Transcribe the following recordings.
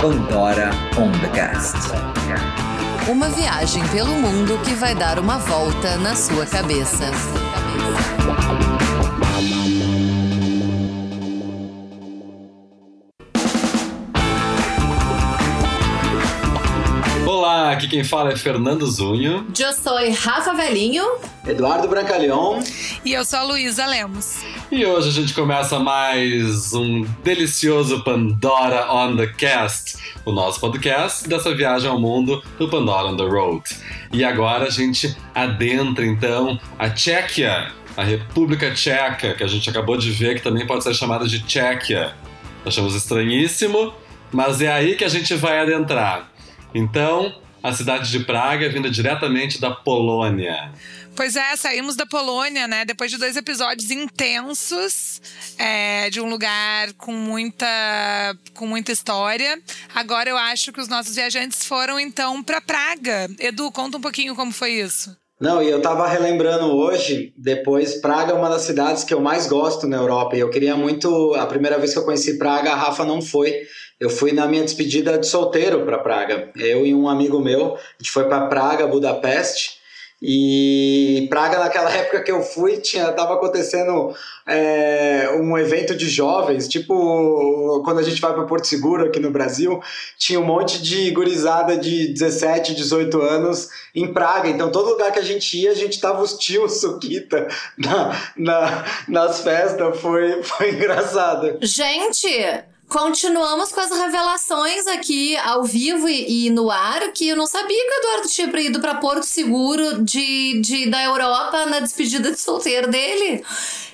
Pandora on the Cast. Uma viagem pelo mundo que vai dar uma volta na sua cabeça. Olá, aqui quem fala é Fernando Zunho. Eu sou Rafa Velhinho. Eduardo Brancalhão. E eu sou a Luísa Lemos. E hoje a gente começa mais um delicioso Pandora on the Cast, o nosso podcast dessa viagem ao mundo do Pandora on the Road. E agora a gente adentra então a Tchequia, a República Tcheca, que a gente acabou de ver que também pode ser chamada de Tchequia. Achamos estranhíssimo, mas é aí que a gente vai adentrar. Então, a cidade de Praga, vinda diretamente da Polônia. Pois é, saímos da Polônia, né? Depois de dois episódios intensos, é, de um lugar com muita, com muita história. Agora eu acho que os nossos viajantes foram então para Praga. Edu, conta um pouquinho como foi isso. Não, e eu tava relembrando hoje, depois, Praga é uma das cidades que eu mais gosto na Europa. E eu queria muito. A primeira vez que eu conheci Praga, a Rafa não foi. Eu fui na minha despedida de solteiro para Praga. Eu e um amigo meu, a gente foi para Praga, Budapeste. E Praga, naquela época que eu fui, tinha, tava acontecendo é, um evento de jovens, tipo quando a gente vai para Porto Seguro aqui no Brasil, tinha um monte de gurizada de 17, 18 anos em Praga. Então, todo lugar que a gente ia, a gente tava os tios Suquita na, na, nas festas. Foi, foi engraçado. Gente, Continuamos com as revelações aqui ao vivo e, e, no ar, que eu não sabia que o Eduardo tinha ido para Porto Seguro de, de, da Europa na despedida de solteiro dele.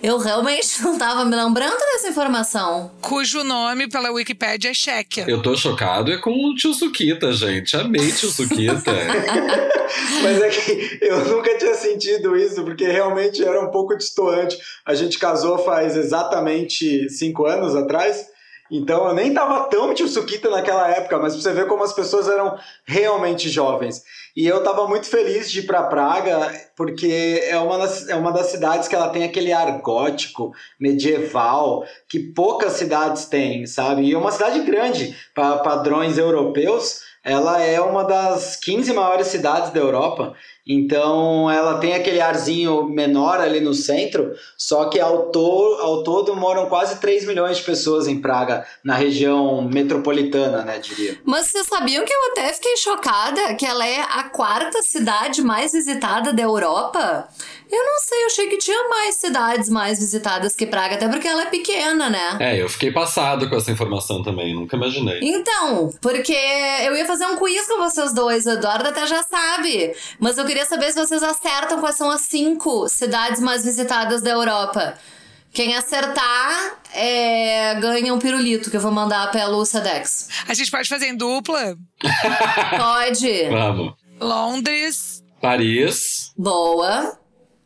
Eu realmente não estava me lembrando dessa informação. Cujo nome pela Wikipédia é Chequia. Eu tô chocado é com o tio Suquita, gente. Amei tio Suquita. Mas é que eu nunca tinha sentido isso, porque realmente era um pouco distoante. A gente casou faz exatamente cinco anos atrás. Então eu nem tava tão tio Suquita naquela época, mas pra você ver como as pessoas eram realmente jovens. E eu tava muito feliz de ir pra Praga, porque é uma das, é uma das cidades que ela tem aquele ar gótico, medieval, que poucas cidades têm, sabe? E é uma cidade grande, para padrões europeus, ela é uma das 15 maiores cidades da Europa. Então ela tem aquele arzinho menor ali no centro, só que ao, to ao todo moram quase 3 milhões de pessoas em Praga, na região metropolitana, né, diria. Mas vocês sabiam que eu até fiquei chocada que ela é a quarta cidade mais visitada da Europa? Eu não sei, eu achei que tinha mais cidades mais visitadas que Praga, até porque ela é pequena, né? É, eu fiquei passado com essa informação também, nunca imaginei. Então, porque eu ia fazer um quiz com vocês dois, o Eduardo até já sabe, mas eu queria saber se vocês acertam quais são as cinco cidades mais visitadas da Europa. Quem acertar é, ganha um pirulito que eu vou mandar pelo Sedex. A gente pode fazer em dupla? pode. Vamos. Londres. Paris. Boa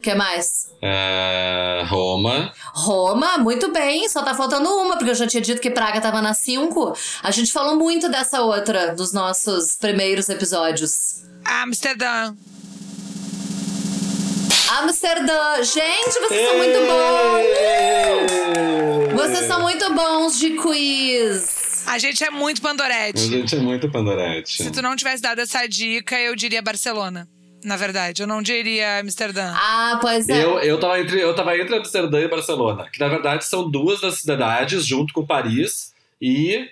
que mais? É, Roma. Roma, muito bem. Só tá faltando uma, porque eu já tinha dito que Praga tava na 5. A gente falou muito dessa outra dos nossos primeiros episódios. Amsterdã. Amsterdã. Gente, vocês são muito bons! Vocês são muito bons de quiz. A gente é muito pandorete. A gente é muito pandorete. Se tu não tivesse dado essa dica, eu diria Barcelona na verdade. Eu não diria Amsterdã. Ah, pois é. Eu, eu, tava entre, eu tava entre Amsterdã e Barcelona, que na verdade são duas das cidades junto com Paris e.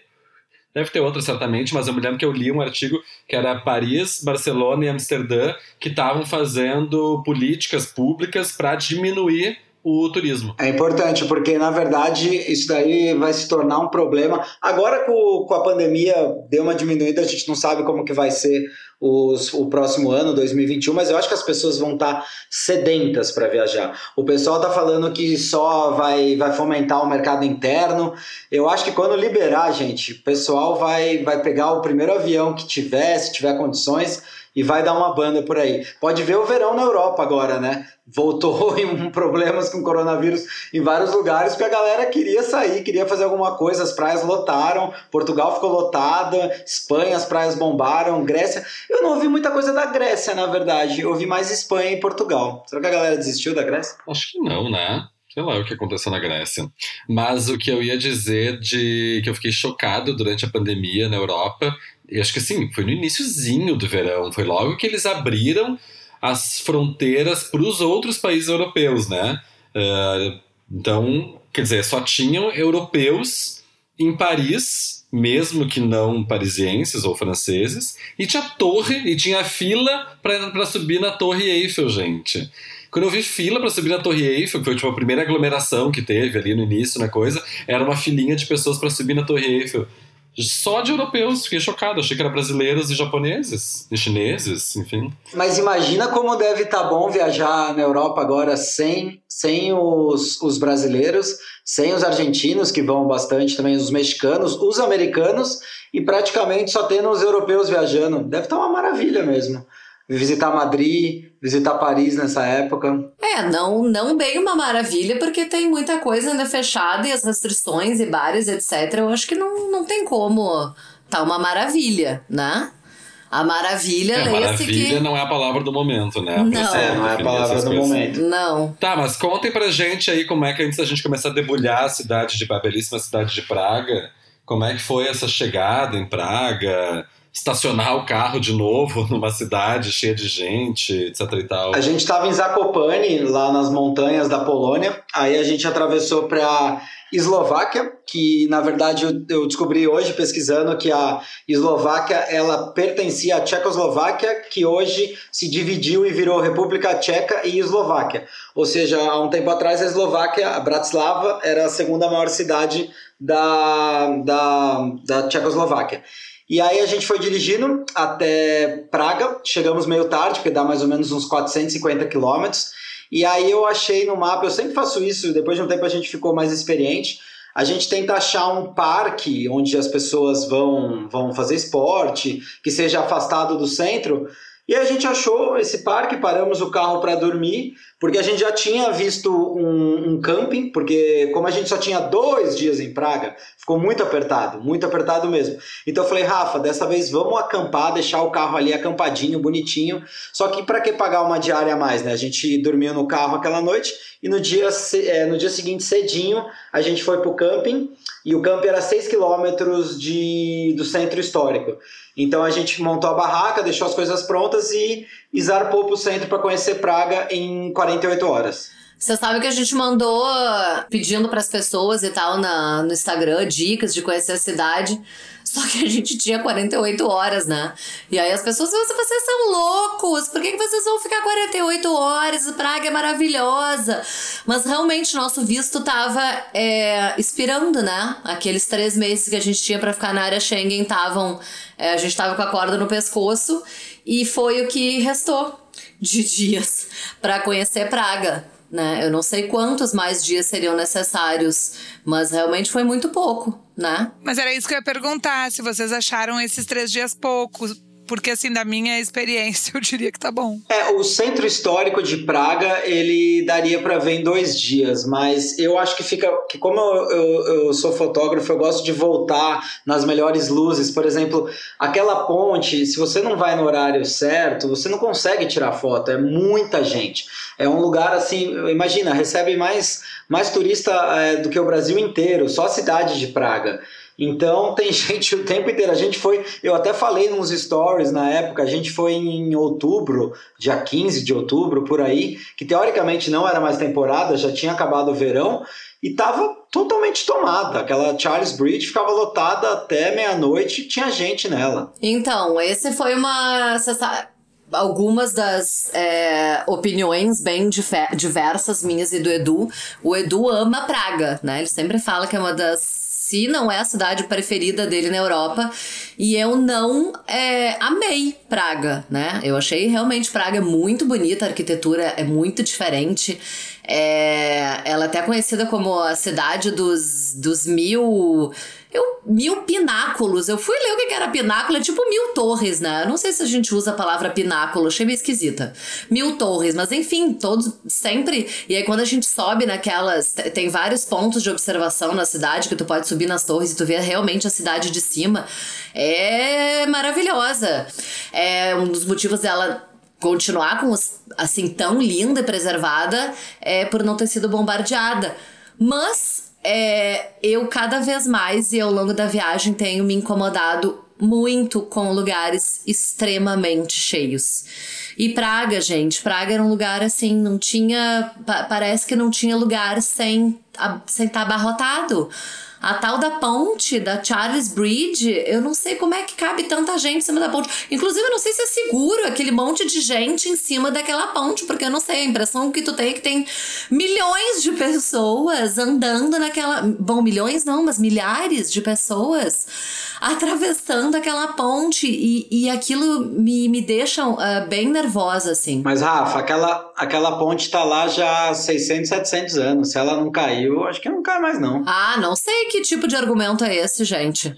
Deve ter outra certamente, mas eu me lembro que eu li um artigo que era Paris, Barcelona e Amsterdã que estavam fazendo políticas públicas para diminuir o turismo. É importante, porque na verdade isso daí vai se tornar um problema. Agora com, com a pandemia deu uma diminuída, a gente não sabe como que vai ser os, o próximo ano, 2021, mas eu acho que as pessoas vão estar tá sedentas para viajar. O pessoal está falando que só vai, vai fomentar o mercado interno. Eu acho que quando liberar, gente, o pessoal vai, vai pegar o primeiro avião que tiver, se tiver condições, e vai dar uma banda por aí. Pode ver o verão na Europa agora, né? Voltou em problemas com coronavírus em vários lugares, porque a galera queria sair, queria fazer alguma coisa. As praias lotaram, Portugal ficou lotada, Espanha, as praias bombaram, Grécia. Eu não ouvi muita coisa da Grécia, na verdade. Eu ouvi mais Espanha e Portugal. Será que a galera desistiu da Grécia? Acho que não, né? Sei lá o que aconteceu na Grécia. Mas o que eu ia dizer de que eu fiquei chocado durante a pandemia na Europa, e acho que assim, foi no iníciozinho do verão, foi logo que eles abriram as fronteiras para os outros países europeus, né? Uh, então, quer dizer, só tinham europeus em Paris, mesmo que não parisienses ou franceses, e tinha torre, e tinha fila para subir na Torre Eiffel, gente. Quando eu vi fila para subir na Torre Eiffel, que foi tipo a primeira aglomeração que teve ali no início na coisa, era uma filinha de pessoas para subir na Torre Eiffel. Só de europeus, fiquei chocado. Achei que era brasileiros e japoneses, e chineses, enfim. Mas imagina como deve estar tá bom viajar na Europa agora sem, sem os, os brasileiros, sem os argentinos, que vão bastante também, os mexicanos, os americanos, e praticamente só tendo os europeus viajando. Deve estar tá uma maravilha mesmo visitar Madrid, visitar Paris nessa época. É, não, não bem uma maravilha, porque tem muita coisa ainda fechada e as restrições e bares, etc. Eu acho que não, não tem como tá uma maravilha, né? A maravilha, é, maravilha que... não é a palavra do momento, né? Não, é, não é a palavra do coisas. momento. Não. Tá, mas contem pra gente aí como é que antes da gente começar a debulhar a cidade de a belíssima cidade de Praga, como é que foi essa chegada em Praga? Estacionar o carro de novo numa cidade cheia de gente, etc e tal. A gente estava em Zakopane, lá nas montanhas da Polônia. Aí a gente atravessou para Eslováquia, que na verdade eu, descobri hoje pesquisando que a Eslováquia ela pertencia à Tchecoslováquia, que hoje se dividiu e virou República Tcheca e Eslováquia. Ou seja, há um tempo atrás a Eslováquia, a Bratislava, era a segunda maior cidade da, da, da Tchecoslováquia. E aí a gente foi dirigindo até Praga, chegamos meio tarde, porque dá mais ou menos uns 450 quilômetros. E aí eu achei no mapa, eu sempre faço isso, depois de um tempo a gente ficou mais experiente. A gente tenta achar um parque onde as pessoas vão, vão fazer esporte, que seja afastado do centro, e a gente achou esse parque, paramos o carro para dormir, porque a gente já tinha visto um, um, camping, porque como a gente só tinha dois dias em Praga, ficou muito apertado, muito apertado mesmo. Então eu falei, Rafa, dessa vez vamos acampar, deixar o carro ali acampadinho, bonitinho. Só que para que pagar uma diária a mais, né? A gente dormiu no carro aquela noite e no dia, é, no dia seguinte, cedinho, a gente foi para o camping e o camping era 6 quilômetros de, do centro histórico. Então a gente montou a barraca, deixou as coisas prontas e, e zarpou para o centro para conhecer Praga em 48 horas. Você sabe que a gente mandou pedindo para as pessoas e tal na, no Instagram dicas de conhecer a cidade. Só que a gente tinha 48 horas, né? E aí as pessoas, vocês são loucos, por que, que vocês vão ficar 48 horas? Praga é maravilhosa. Mas realmente nosso visto tava é, expirando, né? Aqueles três meses que a gente tinha para ficar na área Schengen estavam. É, a gente tava com a corda no pescoço e foi o que restou de dias para conhecer Praga né? Eu não sei quantos mais dias seriam necessários, mas realmente foi muito pouco, né? Mas era isso que eu ia perguntar, se vocês acharam esses três dias poucos porque assim, da minha experiência, eu diria que tá bom. É, o centro histórico de Praga, ele daria para ver em dois dias, mas eu acho que fica. que Como eu, eu, eu, sou fotógrafo, eu gosto de voltar nas melhores luzes. Por exemplo, aquela ponte, se você não vai no horário certo, você não consegue tirar foto, é muita gente. É um lugar assim, imagina, recebe mais, mais turista é, do que o Brasil inteiro, só a cidade de Praga. Então tem gente o tempo inteiro. A gente foi, eu até falei nos stories na época, a gente foi em outubro, dia 15 de outubro, por aí, que teoricamente não era mais temporada, já tinha acabado o verão e estava totalmente tomada. Aquela Charles Bridge ficava lotada até meia-noite, tinha gente nela. Então, esse foi uma algumas das é, opiniões bem diversas minhas e do Edu. O Edu ama Praga, né? Ele sempre fala que é uma das se não é a cidade preferida dele na Europa. E eu não é, amei Praga, né? Eu achei realmente Praga muito bonita, a arquitetura é muito diferente. É, ela é até conhecida como a cidade dos, dos mil. Eu, mil pináculos. Eu fui ler o que era pináculo, é tipo mil torres, né? Eu não sei se a gente usa a palavra pináculo, achei meio esquisita. Mil torres, mas enfim, todos sempre. E aí quando a gente sobe naquelas. Tem vários pontos de observação na cidade que tu pode subir nas torres e tu vê realmente a cidade de cima. É maravilhosa. É um dos motivos dela continuar com os, assim tão linda e preservada é por não ter sido bombardeada. Mas é, eu cada vez mais e ao longo da viagem tenho me incomodado muito com lugares extremamente cheios. E Praga, gente, Praga era um lugar assim, não tinha. pa- parece que não tinha lugar sem estar sem tá abarrotado. A tal da ponte, da Charles Bridge, eu não sei como é que cabe tanta gente em cima da ponte. Inclusive, eu não sei se é seguro aquele monte de gente em cima daquela ponte, porque eu não sei, a impressão que tu tem é que tem milhões de pessoas andando naquela. Bom, milhões não, mas milhares de pessoas atravessando aquela ponte. E, e aquilo me, me deixa ah, bem nervosa, assim. Mas, Rafa, aquela, aquela ponte tá lá já há 600, 700 anos. Se ela não caiu, acho que não cai mais, não. Ah, não sei que tipo de argumento é esse, gente.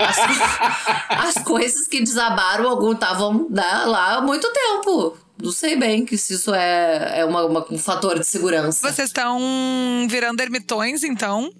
As, as coisas que desabaram algum estavam né, lá há muito tempo. Não sei bem que se isso é, é uma, uma- um fator de segurança. Vocês estão virando ermitões, então?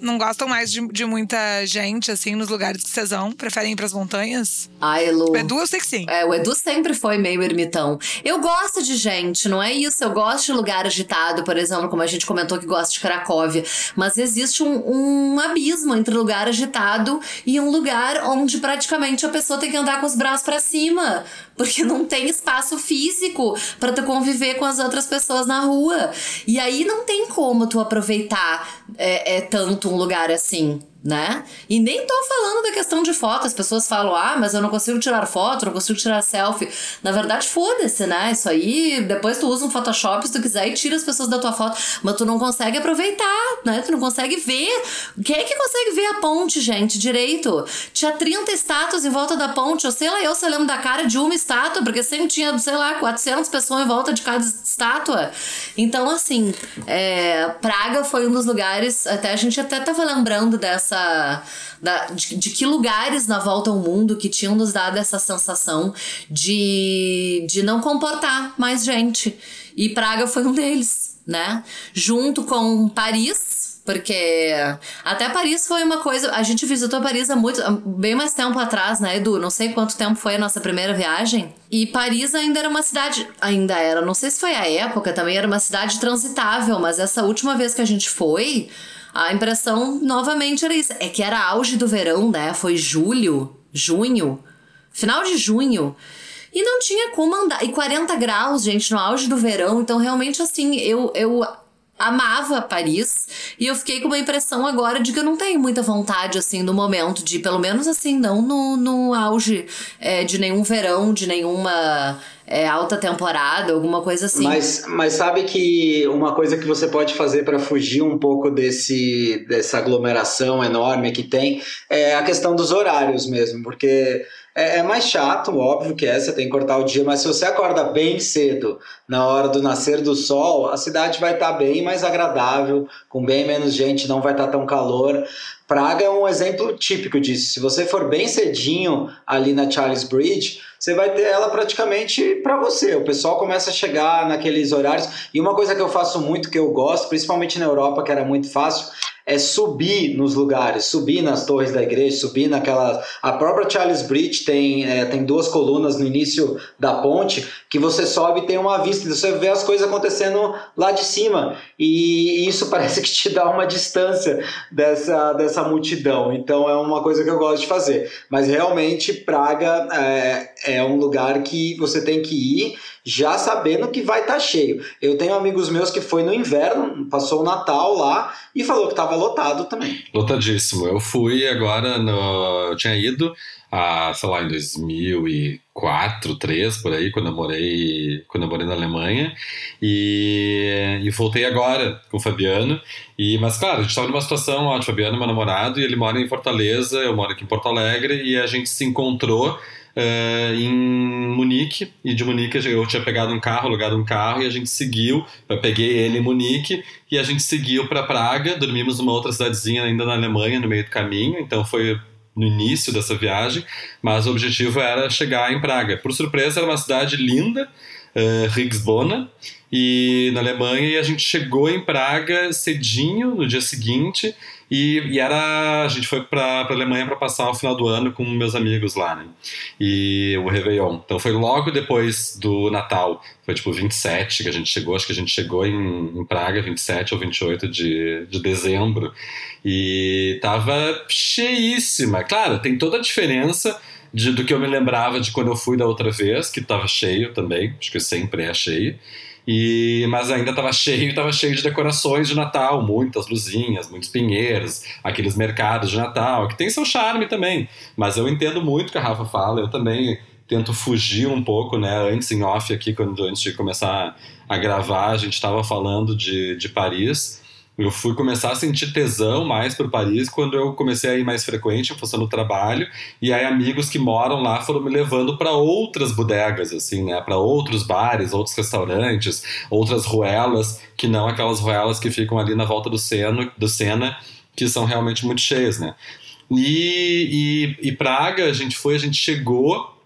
Não gostam mais de, de muita gente, assim, nos lugares que vocês vão? Preferem ir pras montanhas? Ai, Lu. O Edu, eu sei que sim. É, o Edu sempre foi meio ermitão. Eu gosto de gente, não é isso? Eu gosto de lugar agitado, por exemplo, como a gente comentou que gosta de Cracóvia. Mas existe um, um abismo entre lugar agitado e um lugar onde praticamente a pessoa tem que andar com os braços pra cima. Porque não tem espaço físico pra tu conviver com as outras pessoas na rua. E aí não tem como tu aproveitar é, é, tanto um lugar assim né? E nem tô falando da questão de foto. As pessoas falam, ah, mas eu não consigo tirar foto, não consigo tirar selfie. Na verdade, foda-se, né? Isso aí, depois tu usa um Photoshop se tu quiser e tira as pessoas da tua foto. Mas tu não consegue aproveitar, né? Tu não consegue ver. Quem é que consegue ver a ponte, gente, direito? Tinha 30 estátuas em volta da ponte. Eu sei lá, eu se lembro da cara de uma estátua, porque sempre tinha, sei lá, 400 pessoas em volta de cada estátua. Então, assim, é, Praga foi um dos lugares. Até a gente até tava lembrando dessa. Da, de, de que lugares na volta ao mundo que tinham nos dado essa sensação de, de não comportar mais gente. E Praga foi um deles, né? Junto com Paris, porque até Paris foi uma coisa. A gente visitou Paris há muito, bem mais tempo atrás, né, Edu? Não sei quanto tempo foi a nossa primeira viagem. E Paris ainda era uma cidade. Ainda era, não sei se foi a época, também era uma cidade transitável, mas essa última vez que a gente foi. A impressão novamente era isso. É que era auge do verão, né? Foi julho, junho, final de junho. E não tinha como andar. E 40 graus, gente, no auge do verão. Então, realmente, assim, eu, eu amava Paris. E eu fiquei com uma impressão agora de que eu não tenho muita vontade, assim, no momento de, pelo menos assim, não no, no auge é, de nenhum verão, de nenhuma é, alta temporada, alguma coisa assim. Mas, mas sabe que uma coisa que você pode fazer para fugir um pouco desse, dessa aglomeração enorme que tem é a questão dos horários mesmo, porque é, é mais chato, óbvio que é, você tem que cortar o dia, mas se você acorda bem cedo, na hora do nascer do sol, a cidade vai estar bem mais agradável, com bem menos gente, não vai estar tão calor. Praga é um exemplo típico disso. Se você for bem cedinho ali na Charles Bridge, você vai ter ela praticamente para você. O pessoal começa a chegar naqueles horários. E uma coisa que eu faço muito, que eu gosto, principalmente na Europa, que era muito fácil, é subir nos lugares, subir nas torres da igreja, subir naquela. A própria Charles Bridge tem, é, tem duas colunas no início da ponte que você sobe e tem uma vista, você vê as coisas acontecendo lá de cima. E isso parece que te dá uma distância dessa, dessa multidão. Então é uma coisa que eu gosto de fazer. Mas realmente, Praga é, é um lugar que você tem que ir já sabendo que vai estar tá cheio. Eu tenho amigos meus que foi no inverno, passou o Natal lá e falou que estava lotado também. Lotadíssimo. Eu fui agora, no... eu tinha ido, a, sei lá, em 2004, 2003, por aí, quando eu morei, quando eu morei na Alemanha, e, e voltei agora com o Fabiano. E, mas, claro, a gente estava numa situação, o Fabiano é meu namorado, e ele mora em Fortaleza, eu moro aqui em Porto Alegre, e a gente se encontrou Uh, em Munique, e de Munique eu tinha pegado um carro, alugado um carro, e a gente seguiu. Eu peguei ele em Munique e a gente seguiu para Praga. Dormimos numa outra cidadezinha ainda na Alemanha, no meio do caminho, então foi no início dessa viagem, mas o objetivo era chegar em Praga. Por surpresa, era uma cidade linda, uh, Rigsbona, e na Alemanha, e a gente chegou em Praga cedinho, no dia seguinte, e, e era. A gente foi pra, pra Alemanha para passar o final do ano com meus amigos lá, né? E o Réveillon. Então foi logo depois do Natal. Foi tipo 27 que a gente chegou. Acho que a gente chegou em, em Praga 27 ou 28 de, de dezembro. E tava cheíssima. Claro, tem toda a diferença. De, do que eu me lembrava de quando eu fui da outra vez, que estava cheio também, acho que sempre é cheio. E, mas ainda estava cheio, estava cheio de decorações de Natal, muitas luzinhas, muitos pinheiros, aqueles mercados de Natal, que tem seu charme também. Mas eu entendo muito o que a Rafa fala, eu também tento fugir um pouco, né? Antes em off aqui, quando antes de começar a gravar, a gente estava falando de, de Paris. Eu fui começar a sentir tesão mais por Paris quando eu comecei a ir mais frequente em função do trabalho e aí amigos que moram lá foram me levando para outras bodegas assim, né, para outros bares, outros restaurantes, outras ruelas que não aquelas ruelas que ficam ali na volta do Sena, do Sena que são realmente muito cheias, né? E, e, e Praga, a gente foi, a gente chegou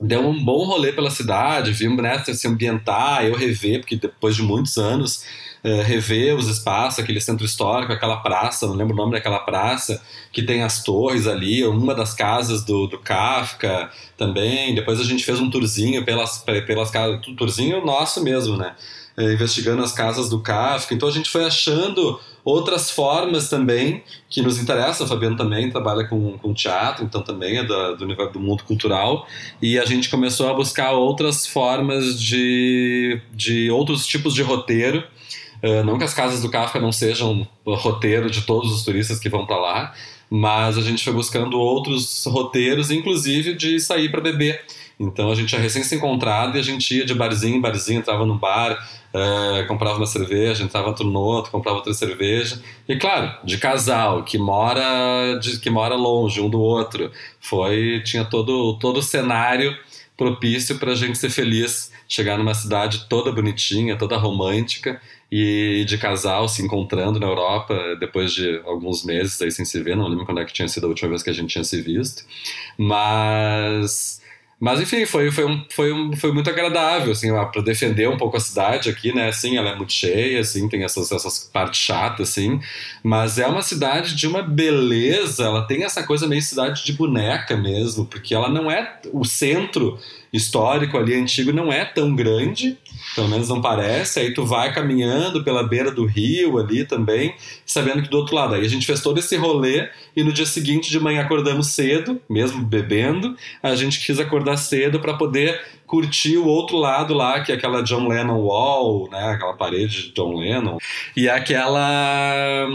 deu um bom rolê pela cidade, vimos né, se ambientar, eu rever, porque depois de muitos anos uh, rever os espaços, aquele centro histórico, aquela praça, não lembro o nome daquela praça, que tem as torres ali, uma das casas do, do Kafka também. Depois a gente fez um tourzinho pelas, pelas casas, tourzinho nosso mesmo, né? Uh, investigando as casas do Kafka. Então a gente foi achando outras formas também que nos interessam. O Fabiano também trabalha com, com teatro, então também é da, do, do mundo cultural. E a gente começou a buscar outras formas de, de outros tipos de roteiro Uh, não que as casas do Kafka não sejam o roteiro de todos os turistas que vão para lá, mas a gente foi buscando outros roteiros, inclusive de sair para beber. Então a gente tinha recém se encontrado e a gente ia de barzinho em barzinho, entrava no bar, uh, comprava uma cerveja, entrava no outro, comprava outra cerveja. E claro, de casal, que mora, de, que mora longe um do outro. Foi, tinha todo, todo o cenário propício para a gente ser feliz, chegar numa cidade toda bonitinha, toda romântica e de casal se encontrando na Europa depois de alguns meses aí sem se ver, não lembro quando é que tinha sido a última vez que a gente tinha se visto, mas mas enfim, foi, foi, um, foi, um, foi muito agradável, assim, para defender um pouco a cidade aqui, né? Assim, ela é muito cheia, assim, tem essas, essas partes chatas, assim, mas é uma cidade de uma beleza, ela tem essa coisa meio cidade de boneca mesmo, porque ela não é o centro histórico ali antigo não é tão grande, pelo menos não parece. Aí tu vai caminhando pela beira do rio ali também, sabendo que do outro lado. Aí a gente fez todo esse rolê e no dia seguinte de manhã acordamos cedo, mesmo bebendo. A gente quis acordar cedo para poder curtir o outro lado lá, que é aquela John Lennon Wall, né, aquela parede de John Lennon, e aquela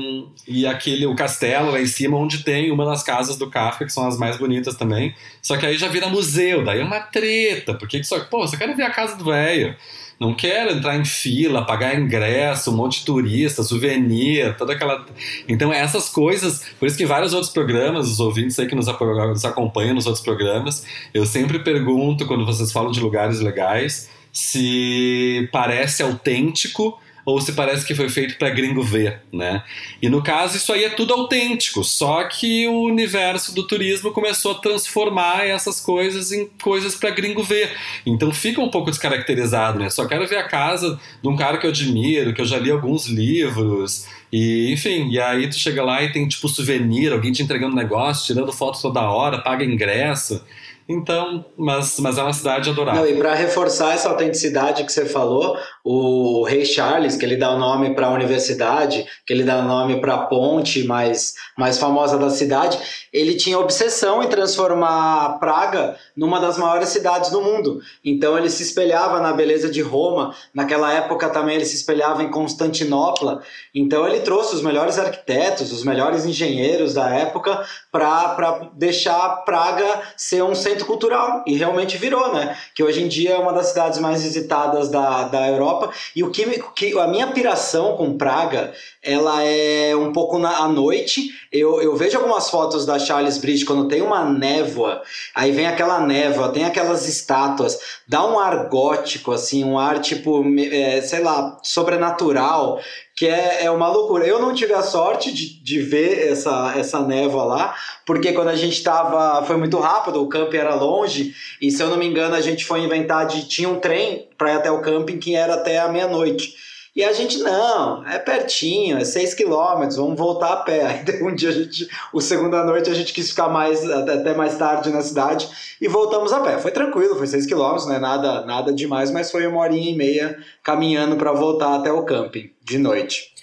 e aquele o castelo lá em cima onde tem uma das casas do Kafka que são as mais bonitas também. Só que aí já vira museu, daí é uma treta, porque só, pô, você quer ver a casa do velho. Não quero entrar em fila, pagar ingresso, um monte de turista, souvenir, toda aquela. Então, essas coisas. Por isso que vários outros programas, os ouvintes aí que nos, nos acompanham nos outros programas, eu sempre pergunto, quando vocês falam de lugares legais, se parece autêntico ou se parece que foi feito para gringo ver, né? E no caso isso aí é tudo autêntico, só que o universo do turismo começou a transformar essas coisas em coisas para gringo ver. Então fica um pouco descaracterizado, né? Só quero ver a casa de um cara que eu admiro, que eu já li alguns livros, e, enfim, e aí tu chega lá e tem tipo souvenir, alguém te entregando negócio, tirando foto toda hora, paga ingresso. Então, mas, mas é uma cidade adorável. Não, e para reforçar essa autenticidade que você falou, o Rei Charles, que ele dá o nome para a universidade, que ele dá o nome para a ponte mais, mais famosa da cidade, ele tinha obsessão em transformar Praga numa das maiores cidades do mundo. Então ele se espelhava na beleza de Roma, naquela época também ele se espelhava em Constantinopla. Então ele trouxe os melhores arquitetos, os melhores engenheiros da época para deixar Praga ser um centro cultural. E realmente virou, né? Que hoje em dia é uma das cidades mais visitadas da, da Europa. E o que, que a minha piração com Praga, ela é um pouco na, à noite. Eu, eu vejo algumas fotos da Charles Bridge quando tem uma névoa, aí vem aquela névoa, tem aquelas estátuas, dá um ar gótico, assim, um ar tipo, é, sei lá, sobrenatural, que é, é uma loucura. Eu não tive a sorte de, de ver essa, essa névoa lá, porque quando a gente estava. Foi muito rápido, o camping era longe, e se eu não me engano, a gente foi inventar de. Tinha um trem para ir até o camping que era até a meia-noite. E a gente, não, é pertinho, é 6 quilômetros, vamos voltar a pé. Um dia a gente, o segunda noite, a gente quis ficar mais, até mais tarde na cidade e voltamos a pé. Foi tranquilo, foi 6 quilômetros, não é nada, nada demais, mas foi uma horinha e meia caminhando para voltar até o camping de noite.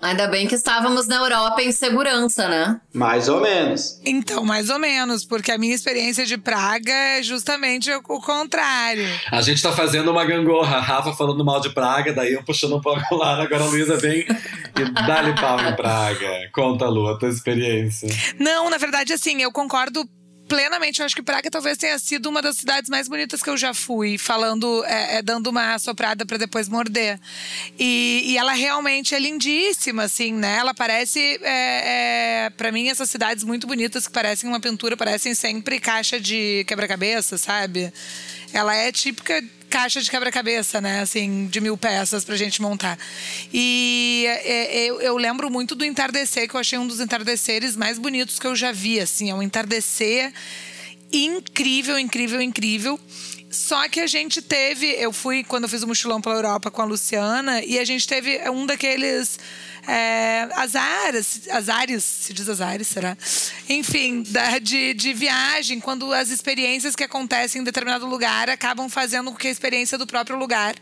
Ainda bem que estávamos na Europa em segurança, né? Mais ou menos. Então, mais ou menos, porque a minha experiência de Praga é justamente o contrário. A gente tá fazendo uma gangorra. A Rafa falando mal de Praga, daí eu puxando um pouco lá. Agora a Luísa vem e dá-lhe pau em Praga. Conta, Lu, a tua experiência. Não, na verdade, assim, eu concordo plenamente. Eu acho que Praga talvez tenha sido uma das cidades mais bonitas que eu já fui, falando, é, é, dando uma soprada para depois morder. E, e, ela realmente é lindíssima, assim, né? Ela parece, é, é para mim, essas cidades muito bonitas que parecem uma pintura, parecem sempre caixa de quebra-cabeça, sabe? Ela é típica caixa de quebra-cabeça, né? Assim, de mil peças pra gente montar. E é, é, eu, eu, lembro muito do entardecer, que eu achei um dos entardeceres mais bonitos que eu já vi, assim. É um entardecer incrível, incrível, incrível. Só que a gente teve. Eu fui quando eu fiz o mochilão pela Europa com a Luciana, e a gente teve um daqueles é, azares, azares, se diz azares, será? Enfim, da, de, de viagem, quando as experiências que acontecem em determinado lugar acabam fazendo com que a experiência do próprio lugar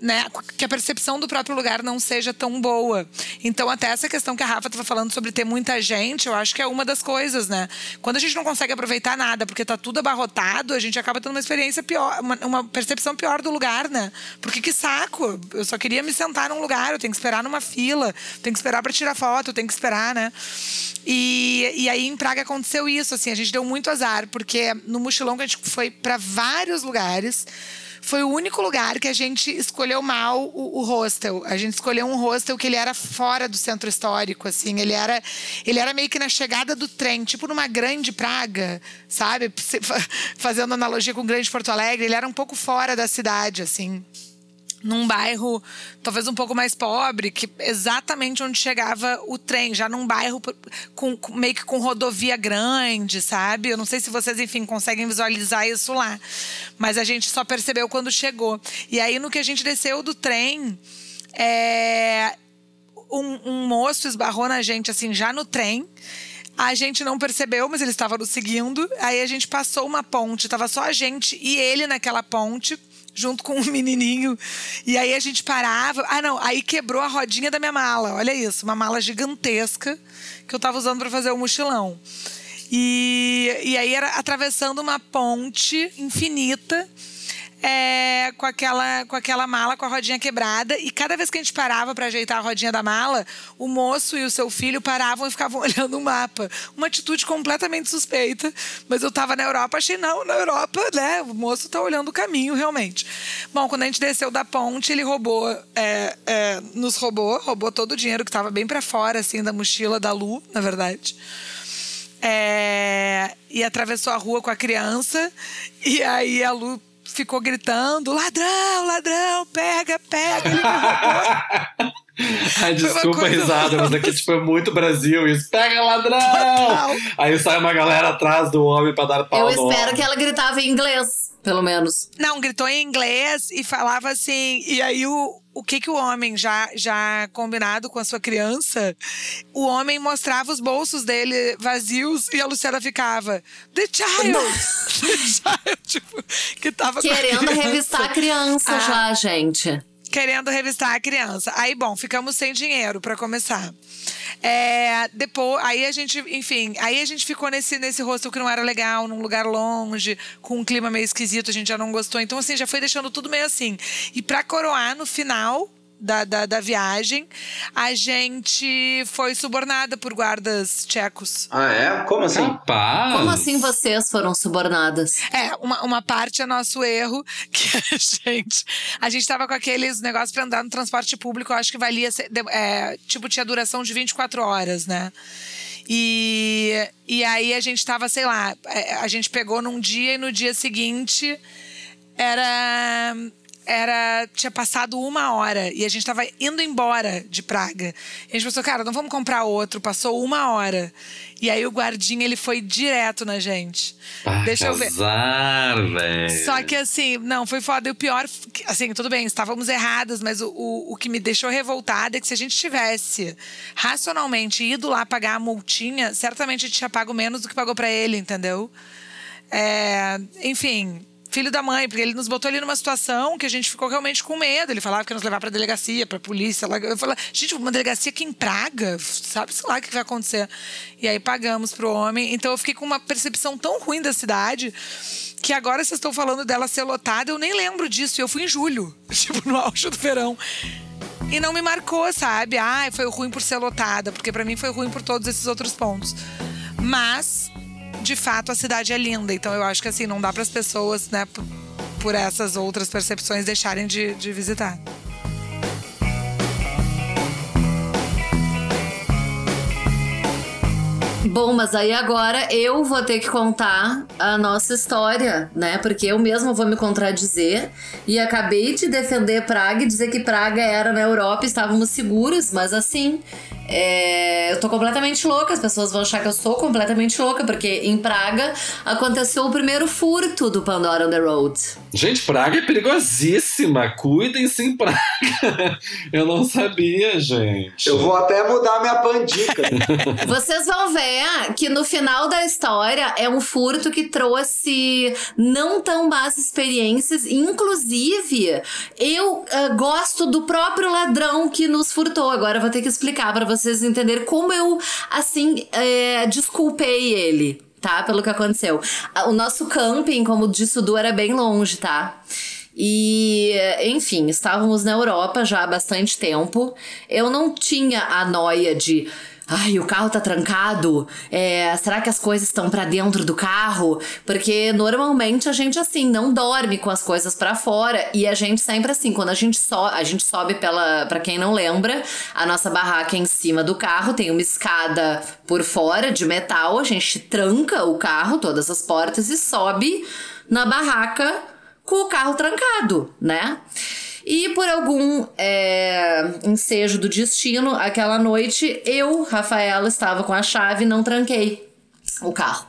né, que a percepção do próprio lugar não seja tão boa. Então, até essa questão que a Rafa estava falando sobre ter muita gente, eu acho que é uma das coisas, né? Quando a gente não consegue aproveitar nada porque tá tudo abarrotado, a gente acaba tendo uma experiência pior, uma, uma percepção pior do lugar, né? Porque que saco! Eu só queria me sentar num lugar, eu tenho que esperar numa fila, tenho que esperar para tirar foto, eu tenho que esperar, né? E, e aí em Praga aconteceu isso, assim, a gente deu muito azar, porque no mochilão que a gente foi para vários lugares, foi o único lugar que a gente escolheu mal o, o, hostel. A gente escolheu um hostel que ele era fora do centro histórico, assim. Ele era, ele era meio que na chegada do trem, tipo numa grande Praga, sabe? Fazendo analogia com o grande Porto Alegre. Ele era um pouco fora da cidade, assim num bairro talvez um pouco mais pobre, que exatamente onde chegava o trem, já num bairro com, com, meio que com rodovia grande, sabe? Eu não sei se vocês, enfim, conseguem visualizar isso lá, mas a gente só percebeu quando chegou. E aí, no que a gente desceu do trem, é, um, um moço esbarrou na gente, assim, já no trem. A gente não percebeu, mas ele estava nos seguindo. Aí a gente passou uma ponte, tava só a gente e ele naquela ponte junto com um menininho. E aí a gente parava. Ah, não, aí quebrou a rodinha da minha mala. Olha isso, uma mala gigantesca que eu tava usando para fazer o mochilão. E, e aí era atravessando uma ponte infinita é, com, aquela, com aquela mala com a rodinha quebrada. E cada vez que a gente parava para ajeitar a rodinha da mala, o moço e o seu filho paravam e ficavam olhando o mapa. Uma atitude completamente suspeita. Mas eu estava na Europa, achei, não, na Europa, né? O moço está olhando o caminho, realmente. Bom, quando a gente desceu da ponte, ele roubou, é, é, nos roubou, roubou todo o dinheiro que estava bem para fora, assim, da mochila da Lu, na verdade. É, e atravessou a rua com a criança. E aí a Lu ficou gritando: ladrão, ladrão, pega, pega. Ele me Ai, desculpa a risada, mas aqui tipo, é muito Brasil isso. Pega ladrão! Total. Aí sai uma galera atrás do homem pra dar pau Eu espero que ela gritava em inglês, pelo menos. Não, gritou em inglês e falava assim. E aí o, o que que o homem já já combinado com a sua criança, o homem mostrava os bolsos dele vazios e a Luciana ficava The child, the child tipo, que tava querendo a revistar a criança ah, já, gente. Querendo revistar a criança. Aí, bom, ficamos sem dinheiro para começar. É, depois, aí a gente, enfim, aí a gente ficou nesse, nesse hostel que não era legal, num lugar longe, com um clima meio esquisito, a gente já não gostou. Então, assim, já foi deixando tudo meio assim. E para coroar, no final, da, da, da, viagem, a gente foi subornada por guardas tchecos. Ah, é? Como assim? Rapaz. Como assim vocês foram subornadas? É, uma, uma parte é nosso erro, que a gente. A gente tava com aqueles negócios pra andar no transporte público, eu acho que valia. É, tipo, tinha duração de 24 horas, né? E, e aí a gente tava, sei lá, é, a gente pegou num dia e no dia seguinte era era tinha passado uma hora e a gente tava indo embora de Praga. E a gente pensou, cara, não vamos comprar outro. Passou uma hora. E aí o guardinha, ele foi direto na gente. Ah, Deixa eu ver. Só que assim, não, foi foda. E o pior, assim, tudo bem, estávamos erradas, mas o, o, o que me deixou revoltada é que se a gente tivesse racionalmente ido lá pagar a multinha, certamente a gente tinha pago menos do que pagou pra ele, entendeu? É, enfim, filho da mãe, porque ele nos botou ali numa situação que a gente ficou realmente com medo. Ele falava que ia nos levar pra delegacia, pra polícia. Eu falei, gente, uma delegacia aqui em Praga, sabe sei lá o que vai acontecer. E aí pagamos pro homem. Então eu fiquei com uma percepção tão ruim da cidade que agora vocês estão falando dela ser lotada, eu nem lembro disso. Eu fui em julho, tipo, no auge do verão. E não me marcou, sabe? Ah, foi ruim por ser lotada, porque para mim foi ruim por todos esses outros pontos. Mas, de fato, a cidade é linda. Então eu acho que assim, não dá para as pessoas, né, por, essas outras percepções, deixarem de, de visitar. Bom, mas aí agora eu vou ter que contar a nossa história, né? Porque eu mesma vou me contradizer e acabei de defender Praga e dizer que Praga era na Europa, estávamos seguros, mas assim, é, eu tô completamente louca, as pessoas vão achar que eu sou completamente louca, porque em Praga aconteceu o primeiro furto do Pandora on the Road. Gente, Praga é perigosíssima. Cuidem-se em Praga. Eu não sabia, gente. Eu vou até mudar minha pandica. Vocês vão ver que no final da história é um furto que trouxe não tão más experiências. Inclusive, eu uh, gosto do próprio ladrão que nos furtou. Agora vou ter que explicar para vocês entenderem como eu, assim, é, desculpei ele tá? Pelo que aconteceu. O nosso camping, como disse o Du, era bem longe, tá? E, enfim, estávamos na Europa já há bastante tempo. Eu não tinha a noia de. Ai, o carro tá trancado. É, será que as coisas estão para dentro do carro? Porque normalmente a gente assim não dorme com as coisas para fora e a gente sempre assim, quando a gente sobe, a gente sobe pela, para quem não lembra, a nossa barraca é em cima do carro, tem uma escada por fora de metal, a gente tranca o carro, todas as portas e sobe na barraca com o carro trancado, né? E por algum é, ensejo do destino, aquela noite eu, Rafaela, estava com a chave e não tranquei o carro.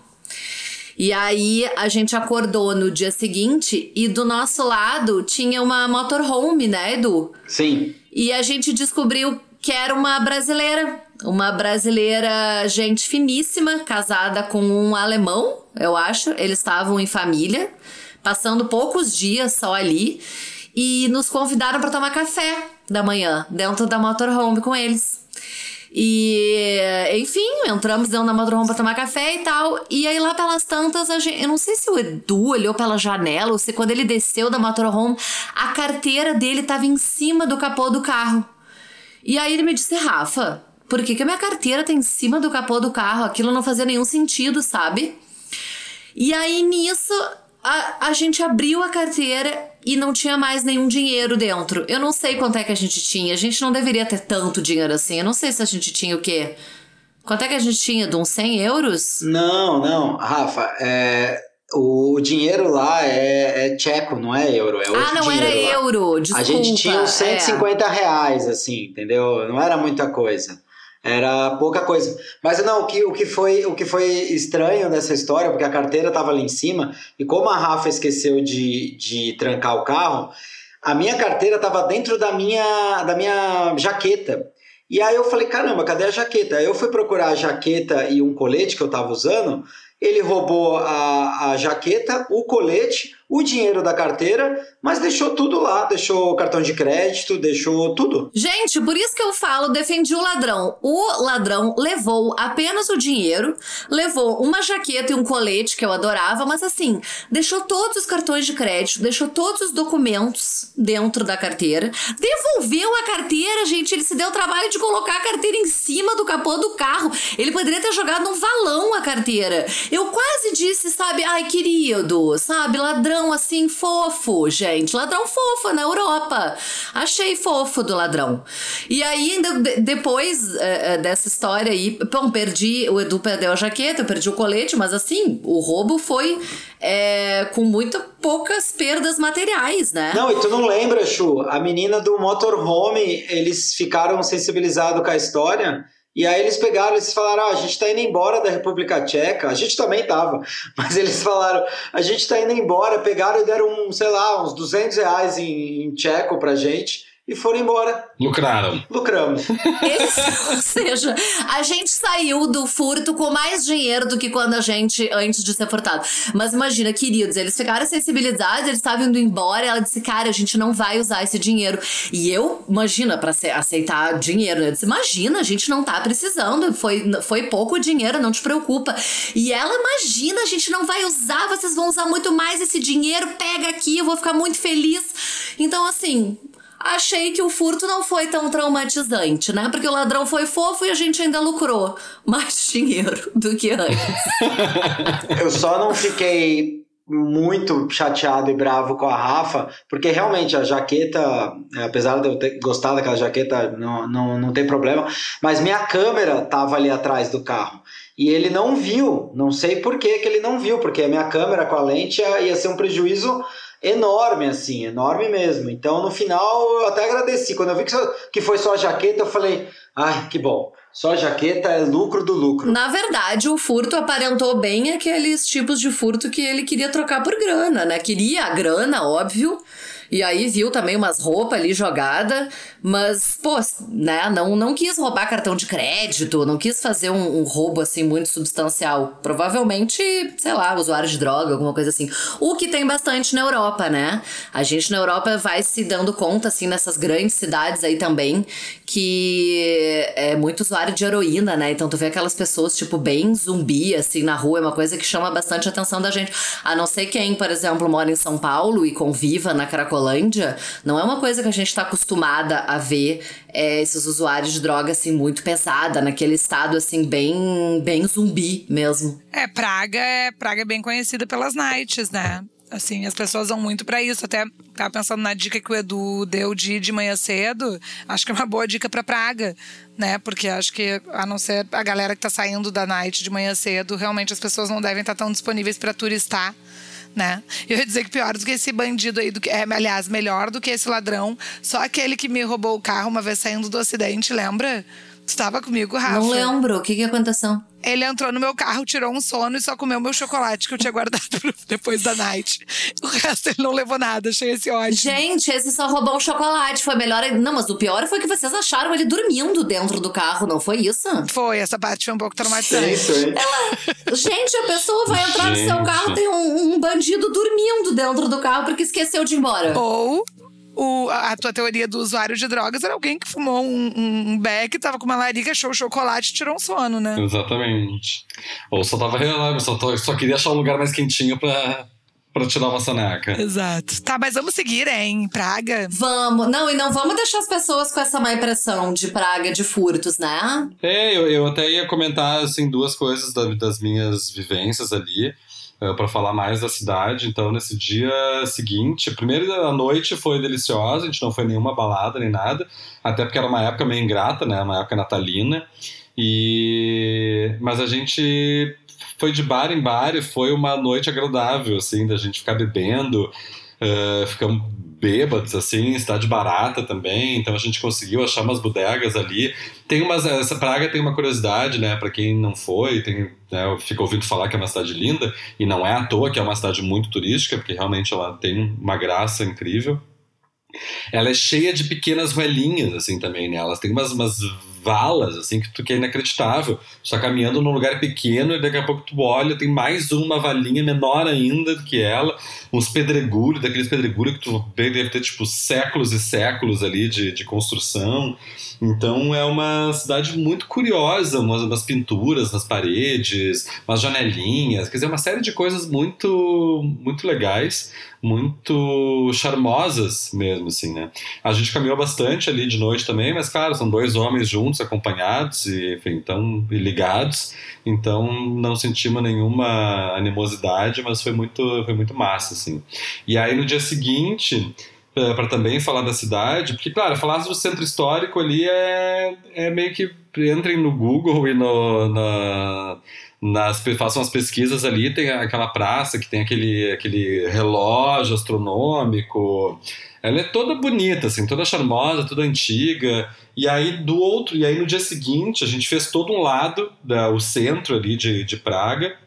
E aí a gente acordou no dia seguinte e do nosso lado tinha uma motorhome, né, Edu? Sim. E a gente descobriu que era uma brasileira. Uma brasileira, gente finíssima, casada com um alemão, eu acho. Eles estavam em família, passando poucos dias só ali e nos convidaram para tomar café da manhã dentro da motorhome com eles. E, enfim, entramos dentro da motorhome pra tomar café e tal. E aí, lá pelas tantas, a gente. Eu não sei se o Edu olhou pela janela ou se quando ele desceu da motorhome, a carteira dele tava em cima do capô do carro. E aí ele me disse, Rafa, por que, que a minha carteira tá em cima do capô do carro? Aquilo não fazia nenhum sentido, sabe? E aí, nisso, a, a gente abriu a carteira e não tinha mais nenhum dinheiro dentro. Eu não sei quanto é que a gente tinha. A gente não deveria ter tanto dinheiro assim. Eu não sei se a gente tinha o quê. Quanto é que a gente tinha? De uns 100 euros? Não, não. Rafa, é, o dinheiro lá é, é tcheco, não é euro. É ah, não era lá. euro. Desculpa. A gente tinha uns 150 é. reais, assim, entendeu? Não era muita coisa. Era pouca coisa. Mas não, o que, o, que foi, o que foi estranho nessa história, porque a carteira estava ali em cima, e como a Rafa esqueceu de, de trancar o carro, a minha carteira estava dentro da minha, da minha jaqueta. E aí eu falei, caramba, cadê a jaqueta? Aí eu fui procurar a jaqueta e um colete que eu estava usando, ele roubou a, a jaqueta, o colete, o dinheiro da carteira, mas deixou tudo lá, deixou o cartão de crédito, deixou tudo. Gente, por isso que eu falo, defendi o ladrão. O ladrão levou apenas o dinheiro, levou uma jaqueta e um colete que eu adorava, mas assim, deixou todos os cartões de crédito, deixou todos os documentos dentro da carteira, devolveu a carteira, gente, ele se deu o trabalho de colocar a carteira em cima do capô do carro. Ele poderia ter jogado num valão a carteira. Eu quase disse, sabe, ai, querido, sabe, ladrão ladrão assim fofo, gente. Ladrão fofo na Europa. Achei fofo do ladrão. E aí, ainda de- depois é, é, dessa história aí, bom, perdi, o Edu perdeu a jaqueta, eu perdi o colete, mas assim, o roubo foi é, com muito poucas perdas materiais, né? Não, e tu não lembra, Chu? A menina do motorhome, eles ficaram sensibilizados com a história. E aí eles pegaram, eles falaram, ah, a gente tá indo embora da República Tcheca. A gente também tava. Mas eles falaram, a gente tá indo embora. Pegaram e deram, um, sei lá, uns 200 reais em, em tcheco pra gente. E foram embora. Lucraram. Lucramos. Esse- ou seja, a gente saiu do furto com mais dinheiro do que quando a gente, antes de ser furtado. Mas imagina, queridos, eles ficaram sensibilizados, eles estavam indo embora, ela disse, cara, a gente não vai usar esse dinheiro. E eu, imagina, pra se- aceitar dinheiro, né? eu disse, imagina, a gente não tá precisando, foi, foi pouco dinheiro, não te preocupa. E ela, imagina, a gente não vai usar, vocês vão usar muito mais esse dinheiro, pega aqui, eu vou ficar muito feliz. Então, assim, Achei que o furto não foi tão traumatizante, né? Porque o ladrão foi fofo e a gente ainda lucrou mais dinheiro do que antes. Eu só não fiquei muito chateado e bravo com a Rafa, porque realmente a jaqueta, apesar de eu ter gostado daquela jaqueta, não, não, não tem problema, mas minha câmera tava ali atrás do carro. E ele não viu, não sei por que que ele não viu, porque a minha câmera com a lente ia, ia ser um prejuízo enorme, assim, enorme mesmo. Então, no final, eu até agradeci. Quando eu vi que, só- que foi só a jaqueta, eu falei, ai, que bom. Só a jaqueta é lucro do lucro. Na verdade, o furto aparentou bem aqueles tipos de furto que ele queria trocar por grana, né? Queria a grana, óbvio. E aí viu também umas roupas ali jogada, mas, pô, né, não, não quis roubar cartão de crédito, não quis fazer um, um roubo assim muito substancial. Provavelmente, sei lá, usuário de droga, alguma coisa assim. O que tem bastante na Europa, né? A gente na Europa vai se dando conta, assim, nessas grandes cidades aí também, que é muito usuário de heroína, né? Então tu vê aquelas pessoas, tipo, bem zumbi, assim, na rua, é uma coisa que chama bastante a atenção da gente. A não ser quem, por exemplo, mora em São Paulo e conviva na Cracolândia, não é uma coisa que a gente tá acostumada a ver é, esses usuários de droga, assim, muito pesada, naquele estado, assim, bem, bem zumbi mesmo. É, Praga é Praga é bem conhecida pelas nights, né? Assim, as pessoas vão muito pra isso. Até tava pensando na dica que o Edu deu de de manhã cedo. Acho que é uma boa dica pra Praga, né? Porque acho que, a não ser a galera que tá saindo da night de manhã cedo, realmente as pessoas não devem estar tão disponíveis pra turistar. Né? Eu ia dizer que pior do que esse bandido aí, do que, é, aliás, melhor do que esse ladrão, só aquele que me roubou o carro uma vez saindo do acidente, lembra? Tu tava comigo, Rafa? Não lembro, o que que aconteceu? Ele entrou no meu carro, tirou um sono e só comeu meu chocolate que eu tinha guardado depois da night. O resto ele não levou nada, achei esse ótimo. Gente, esse só roubou um chocolate. Foi melhor. Não, mas o pior foi que vocês acharam ele dormindo dentro do carro, não foi isso? Foi, essa parte foi um pouco Sim, traumatizante. sim. Gente, a pessoa vai entrar no seu Gente. carro, tem um, um bandido dormindo dentro do carro porque esqueceu de ir embora. Ou o- a tua teoria do usuário de drogas era alguém que fumou um, um, um beck, tava com uma larica, achou o chocolate e tirou um sono, né? Exatamente. Ou só tava relando, só, tô- só queria achar um lugar mais quentinho pra, pra tirar uma soneca. Exato. Tá, mas vamos seguir, hein? Praga. Vamos. Não, e não vamos deixar as pessoas com essa má impressão de praga, de furtos, né? É, eu, eu até ia comentar assim duas coisas da- das minhas vivências ali. Para pra falar mais da cidade, então nesse dia seguinte, a noite foi deliciosa, a gente não foi nenhuma balada nem nada, até porque era uma época meio ingrata, né, uma época natalina, e mas a gente foi de bar em bar e foi uma noite agradável, assim, da gente ficar bebendo, uh, ficamos bêbados, assim, cidade barata também, então a gente conseguiu achar umas bodegas ali. Tem umas, essa praga tem uma curiosidade, né, para quem não foi, tem, né, fica ouvindo falar que é uma cidade linda, e não é à toa que é uma cidade muito turística, porque realmente ela tem uma graça incrível. Ela é cheia de pequenas ruelinhas, assim, também, né? Elas têm umas, umas valas, assim, que, tu, que é inacreditável. Tu tá caminhando num lugar pequeno e daqui a pouco tu olha, tem mais uma valinha menor ainda do que ela. Uns pedregulhos, daqueles pedregulhos que tu deve ter, tipo, séculos e séculos ali de, de construção. Então é uma cidade muito curiosa, umas, umas pinturas nas paredes, umas janelinhas, quer dizer, uma série de coisas muito, muito legais, muito charmosas mesmo, assim, né? A gente caminhou bastante ali de noite também, mas claro, são dois homens juntos, acompanhados e, enfim, tão ligados. Então não sentimos nenhuma animosidade, mas foi muito, foi muito massa, assim. E aí no dia seguinte para também falar da cidade, porque, claro, falar do centro histórico ali é, é meio que entrem no Google e no, na, nas, façam as pesquisas ali, tem aquela praça que tem aquele, aquele relógio astronômico. Ela é toda bonita, assim, toda charmosa, toda antiga. E aí do outro, e aí no dia seguinte a gente fez todo um lado, da, o centro ali de, de Praga,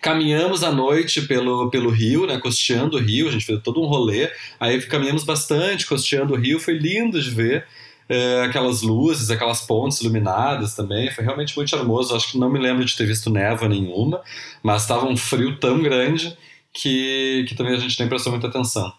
Caminhamos à noite pelo, pelo rio, né, costeando o rio, a gente fez todo um rolê. Aí caminhamos bastante costeando o rio, foi lindo de ver. É, aquelas luzes, aquelas pontes iluminadas também, foi realmente muito charmoso. Acho que não me lembro de ter visto névoa nenhuma, mas estava um frio tão grande que, que também a gente nem prestou muita atenção.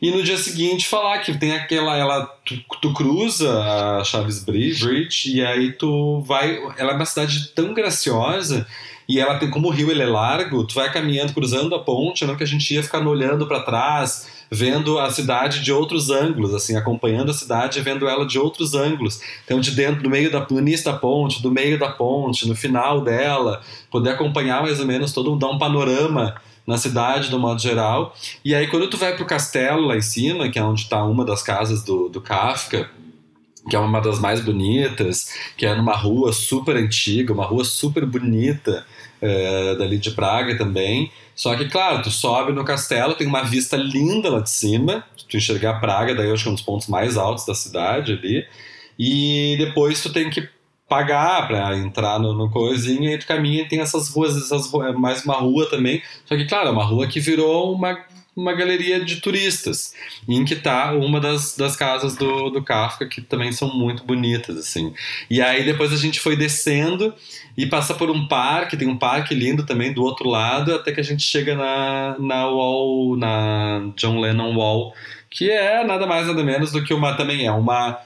E no dia seguinte falar que tem aquela, ela, tu, tu cruza a Chaves Bridge e aí tu vai, ela é uma cidade tão graciosa e ela tem como o rio ele é largo, tu vai caminhando, cruzando a ponte, não que a gente ia ficando olhando para trás, vendo a cidade de outros ângulos, assim, acompanhando a cidade e vendo ela de outros ângulos. Então, de dentro, do meio da, da ponte, do meio da ponte, no final dela, poder acompanhar mais ou menos todo, dar um panorama na cidade, do modo geral. E aí, quando tu vai pro castelo lá em cima, que é onde está uma das casas do, do Kafka, que é uma das mais bonitas, que é numa rua super antiga, uma rua super bonita, é, dali de Praga também. Só que, claro, tu sobe no castelo, tem uma vista linda lá de cima, tu enxergar Praga, daí eu acho que é um dos pontos mais altos da cidade ali. E depois tu tem que pagar para entrar no, no coisinha e tu caminha e tem essas ruas, essas, mais uma rua também. Só que, claro, é uma rua que virou uma uma galeria de turistas, em que tá uma das, das casas do, do Kafka, que também são muito bonitas, assim. E aí depois a gente foi descendo e passa por um parque, tem um parque lindo também do outro lado, até que a gente chega na, na Wall, na John Lennon Wall, que é nada mais nada menos do que uma, também é uma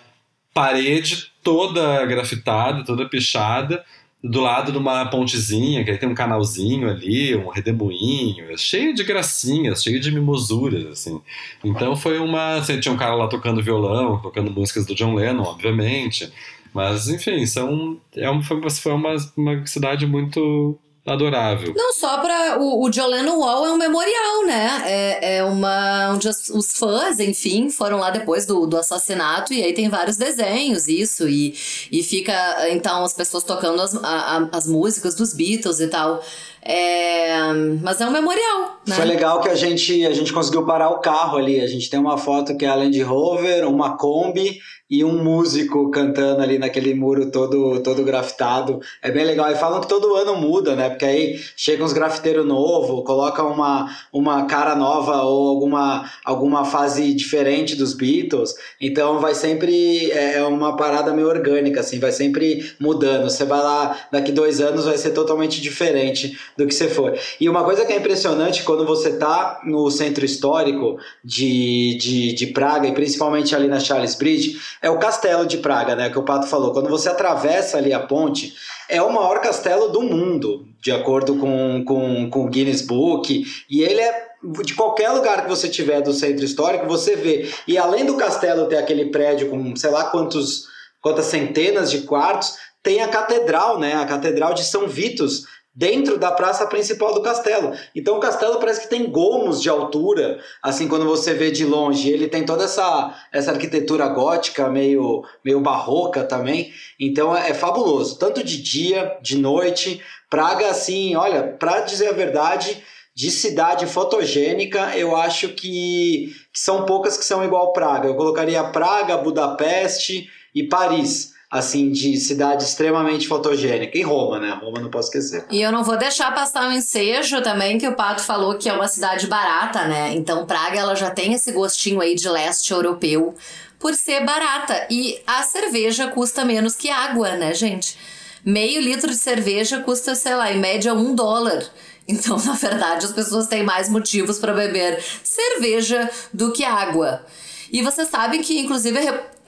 parede toda grafitada, toda pichada, do lado de uma pontezinha, que aí tem um canalzinho ali, um redemoinho, cheio de gracinhas, cheio de mimosuras, assim. Então foi uma. Assim, tinha um cara lá tocando violão, tocando músicas do John Lennon, obviamente. Mas, enfim, são, é uma, foi uma, uma cidade muito adorável. Não, só para o, o Joleno Wall é um memorial, né? É, é uma onde os, os, fãs, enfim, foram lá depois do, do assassinato e aí tem vários desenhos, isso, e, e fica, então, as pessoas tocando as, a, as músicas dos Beatles e tal. É, mas é um memorial, né? Foi legal que a gente, a gente conseguiu parar o carro ali. A gente tem uma foto que é a Land Rover, uma Kombi e um músico cantando ali naquele muro todo, todo grafitado. É bem legal. E falam que todo ano muda, né? Porque aí chega uns grafiteiros novo, coloca uma, uma cara nova ou alguma, alguma fase diferente dos Beatles. Então vai sempre. É, é uma parada meio orgânica, assim, vai sempre mudando. Você vai lá, daqui dois anos vai ser totalmente diferente do que você for. E uma coisa que é impressionante quando você tá no centro histórico de, de, de Praga, e principalmente ali na Charles Bridge, é o castelo de Praga, né? Que o Pato falou. Quando você atravessa ali a ponte, é o maior castelo do mundo, de acordo com, com, com o Guinness Book. E ele é de qualquer lugar que você tiver do centro histórico, você vê. E além do castelo ter aquele prédio com sei lá quantos, quantas centenas de quartos, tem a catedral, né? A catedral de São Vitus, dentro da praça principal do castelo. Então o castelo parece que tem gomos de altura, assim quando você vê de longe. Ele tem toda essa, essa arquitetura gótica, meio, meio barroca também. Então é, é fabuloso, tanto de dia, de noite. Praga, assim, olha, para dizer a verdade, de cidade fotogênica, eu acho que, que são poucas que são igual Praga. Eu colocaria Praga, Budapeste e Paris assim, de cidade extremamente fotogênica. E Roma, né? Roma não posso esquecer. E eu não vou deixar passar o ensejo também, que o Pato falou que é uma cidade barata, né? Então Praga, ela já tem esse gostinho aí de leste europeu por ser barata. E a cerveja custa menos que água, né, gente? Meio litro de cerveja custa, sei lá, em média um dólar. Então, na verdade, as pessoas têm mais motivos para beber cerveja do que água. E você sabe que, inclusive,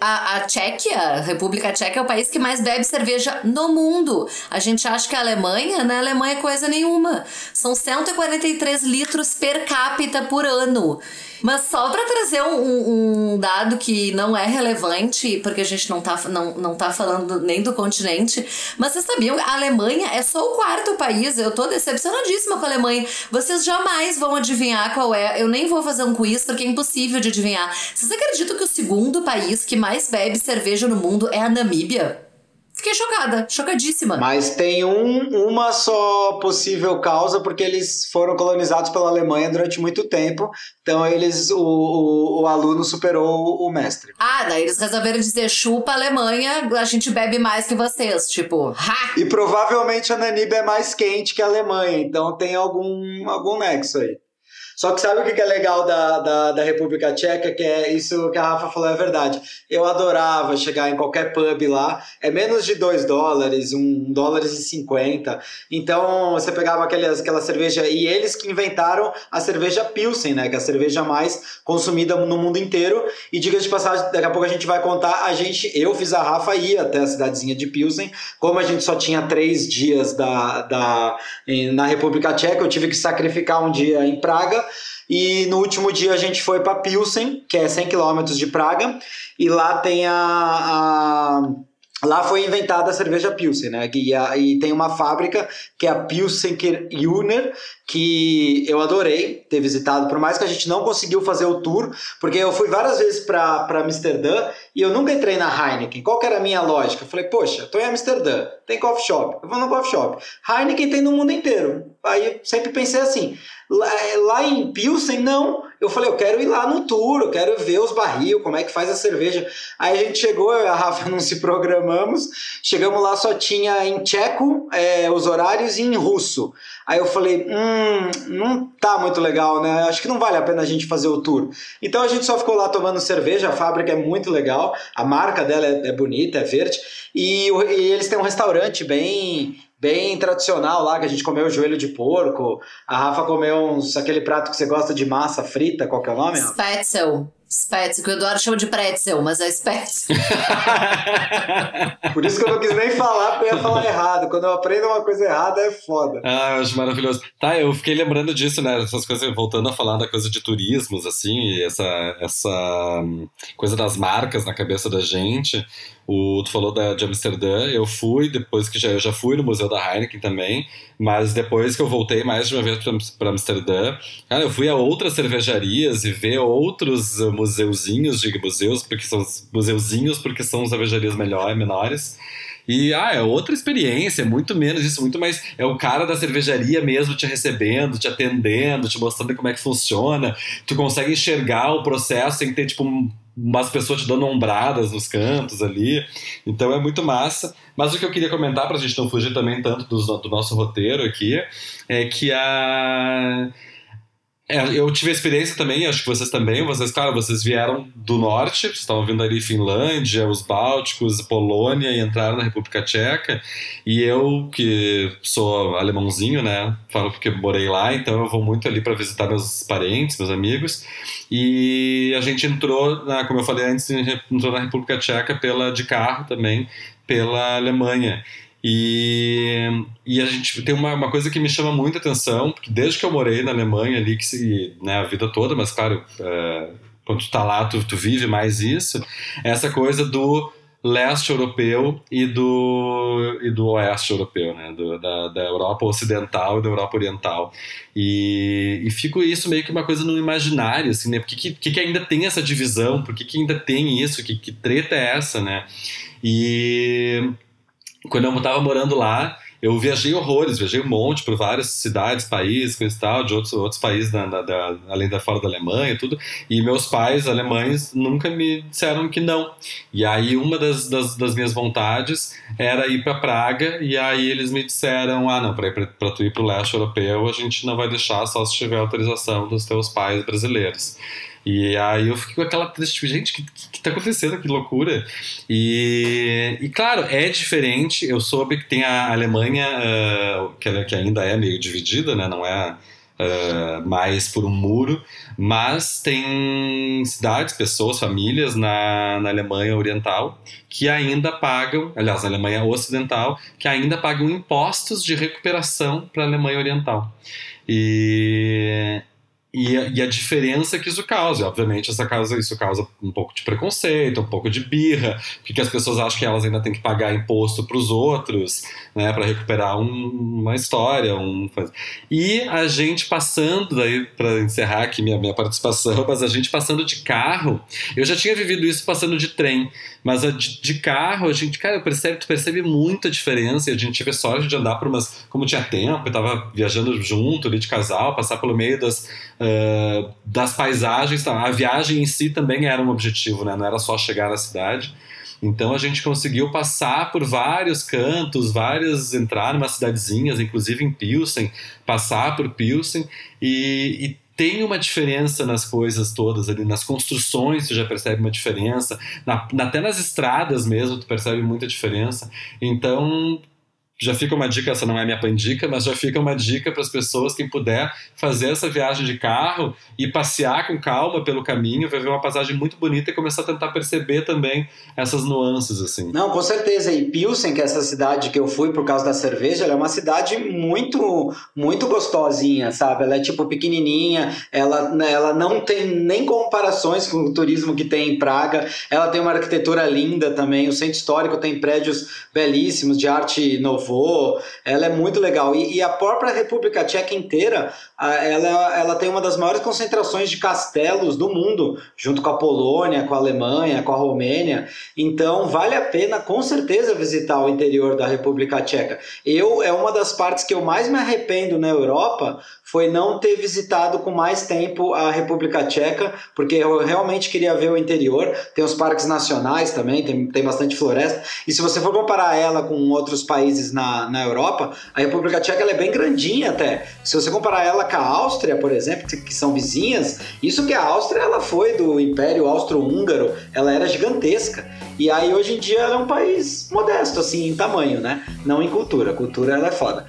a, a Tchequia, República Tcheca, é o país que mais bebe cerveja no mundo. A gente acha que a Alemanha, na né? Alemanha é coisa nenhuma. São 143 litros per capita por ano. Mas só pra trazer um, um, dado que não é relevante, porque a gente não tá, não, não tá falando nem do continente, mas vocês sabiam a Alemanha é só o quarto país, eu tô decepcionadíssima com a Alemanha. Vocês jamais vão adivinhar qual é, eu nem vou fazer um quiz porque é impossível de adivinhar. Vocês acreditam que o segundo país que mais bebe cerveja no mundo é a Namíbia? Fiquei chocada, chocadíssima. Mas tem um, uma só possível causa, porque eles foram colonizados pela Alemanha durante muito tempo. Então eles, o, o, o aluno superou o, mestre. Ah, daí eles resolveram dizer chupa Alemanha, a gente bebe mais que vocês. Tipo, ha! E provavelmente a Naniba é mais quente que a Alemanha, então tem algum, algum nexo aí. Só que sabe o que é legal da, da, da, República Tcheca? Que é isso que a Rafa falou é verdade. Eu adorava chegar em qualquer pub lá. É menos de 2 dólares, 1 um, dólares e 50. Então você pegava aquelas, aquela cerveja. E eles que inventaram a cerveja Pilsen, né? Que é a cerveja mais consumida no mundo inteiro. E diga de passagem, daqui a pouco a gente vai contar. A gente, eu fiz a Rafa ir até a cidadezinha de Pilsen. Como a gente só tinha três dias da, da, na República Tcheca, eu tive que sacrificar um dia em Praga e no último dia a gente foi para Pilsen, que é 100 km de Praga, e lá tem a, a Lá foi inventada a cerveja Pilsen, né? E, a, e, tem uma fábrica que é a Pilsen Junior, que eu adorei ter visitado, por mais que a gente não conseguiu fazer o tour, porque eu fui várias vezes para Amsterdã e eu nunca entrei na Heineken. Qual que era a minha lógica? Eu falei, poxa, tô em Amsterdã, tem coffee shop, eu vou no coffee shop. Heineken tem no mundo inteiro. Aí sempre pensei assim, lá, lá em Pilsen, não. Eu falei, eu quero ir lá no tour, eu quero ver os barril, como é que faz a cerveja. Aí a gente chegou, a Rafa não se programamos, chegamos lá, só tinha em tcheco é, os horários e em russo. Aí eu falei, hum, não tá muito legal, né? Acho que não vale a pena a gente fazer o tour. Então a gente só ficou lá tomando cerveja, a fábrica é muito legal, a marca dela é, é bonita, é verde, e, e eles têm um restaurante bem bem tradicional lá, que a gente comeu joelho de porco. A Rafa comeu uns, aquele prato que você gosta de massa frita, qual que é o nome? Spätzle. Spätzle, que o Eduardo chama de pretzel, mas é Spätzle. Por isso que eu não quis nem falar, porque eu ia falar errado. Quando eu aprendo uma coisa errada, é foda. Ah, eu acho maravilhoso. Tá, eu fiquei lembrando disso, né? Essas coisas, voltando a falar da coisa de turismos, assim, essa, essa hum, coisa das marcas na cabeça da gente. O, tu falou da, de Amsterdã, eu fui, depois que já, eu já fui no Museu da Heineken também, mas depois que eu voltei mais de uma vez para Amsterdã, cara, eu fui a outras cervejarias e ver outros museuzinhos, digo museus, porque são museuzinhos, porque são cervejarias melhores, menores. E, ah, é outra experiência, é muito menos isso, muito mais. É o cara da cervejaria mesmo te recebendo, te atendendo, te mostrando como é que funciona. Tu consegue enxergar o processo sem ter, tipo, umas pessoas te dando ombradas nos cantos ali. Então é muito massa. Mas o que eu queria comentar, para a gente não fugir também tanto do, do nosso roteiro aqui, é que a é, eu tive a experiência também, acho que vocês também, vocês, claro, vocês vieram do norte, estavam vindo ali Finlândia, os Bálticos, Polônia e entraram na República Tcheca, e eu, que sou alemãozinho, né, falo porque morei lá, então eu vou muito ali para visitar meus parentes, meus amigos, e a gente entrou, na, como eu falei antes, entrou na República Tcheca pela, de carro também, pela Alemanha. E, e a gente tem uma, uma coisa que me chama muita atenção, porque desde que eu morei na Alemanha ali, que se, né, a vida toda, mas claro, é, quando tu tá lá, tu, tu vive mais isso, é essa coisa do leste europeu e do, e do oeste europeu, né? Do, da, da Europa ocidental e da Europa oriental. E, e fico isso meio que uma coisa no imaginário, assim, né? Por que, que, ainda tem essa divisão? Por que, que ainda tem isso? Que, que treta é essa, né? E quando eu estava morando lá, eu viajei horrores, viajei um monte por várias cidades, países, coisa e tal, de outros, outros países, da, da, da, além da fora da Alemanha tudo. E meus pais alemães nunca me disseram que não. E aí uma das, das, das minhas vontades era ir para Praga, e aí eles me disseram: ah, não, para tu ir para o leste europeu, a gente não vai deixar só se tiver autorização dos teus pais brasileiros. E aí eu fiquei com aquela tipo, gente, o que, que, tá acontecendo? Que loucura. E, e claro, é diferente. Eu soube que tem a Alemanha, uh, que, que ainda é meio dividida, né? Não é uh, mais por um muro, mas tem cidades, pessoas, famílias na, na Alemanha Oriental que ainda pagam, aliás, na Alemanha Ocidental, que ainda pagam impostos de recuperação para a Alemanha Oriental. E, e, a, e a diferença que isso causa. E, obviamente, essa causa, isso causa um pouco de preconceito, um pouco de birra, porque as pessoas acham que elas ainda têm que pagar imposto para os outros, né, para recuperar um, uma história. Um, e a gente passando, daí, para encerrar aqui minha, minha participação, mas a gente passando de carro, eu já tinha vivido isso passando de trem, mas de, de, carro, a gente, cara, percebe, tu percebe muita diferença. E a gente tive sorte de andar por umas. Como tinha tempo, eu tava viajando junto ali de casal, passar pelo meio das, uh, das paisagens. Tá? A viagem em si também era um objetivo, né? Não era só chegar na cidade. Então a gente conseguiu passar por vários cantos, várias entrar numa cidadezinhas, inclusive em Pilsen, passar por Pilsen e, e tem uma diferença nas coisas todas ali, nas construções tu já percebe uma diferença, na, até nas estradas mesmo tu percebe muita diferença. Então já fica uma dica, essa não é minha pandica, mas já fica uma dica para as pessoas, quem puder fazer essa viagem de carro e passear com calma pelo caminho, vai ver uma paisagem muito bonita e começar a tentar perceber também essas nuances, assim. Não, com certeza. E Pilsen, que é essa cidade que eu fui por causa da cerveja, ela é uma cidade muito, muito gostosinha, sabe? Ela é tipo pequenininha, ela, né, ela não tem nem comparações com o turismo que tem em Praga, ela tem uma arquitetura linda também, o centro histórico tem prédios belíssimos de arte nova ela é muito legal. E, e a própria República Tcheca inteira, ela, ela tem uma das maiores concentrações de castelos do mundo, junto com a Polônia, com a Alemanha, com a Romênia. Então, vale a pena, com certeza, visitar o interior da República Tcheca. Eu, é uma das partes que eu mais me arrependo na Europa, foi não ter visitado com mais tempo a República Tcheca, porque eu realmente queria ver o interior. Tem os parques nacionais também, tem, tem bastante floresta. E se você for comparar ela com outros países na, na Europa, a República Tcheca é bem grandinha até. Se você comparar ela com a Áustria, por exemplo, que são vizinhas, isso que a Áustria ela foi do Império Austro-Húngaro, ela era gigantesca. E aí hoje em dia ela é um país modesto assim em tamanho, né? Não em cultura. A cultura ela é foda.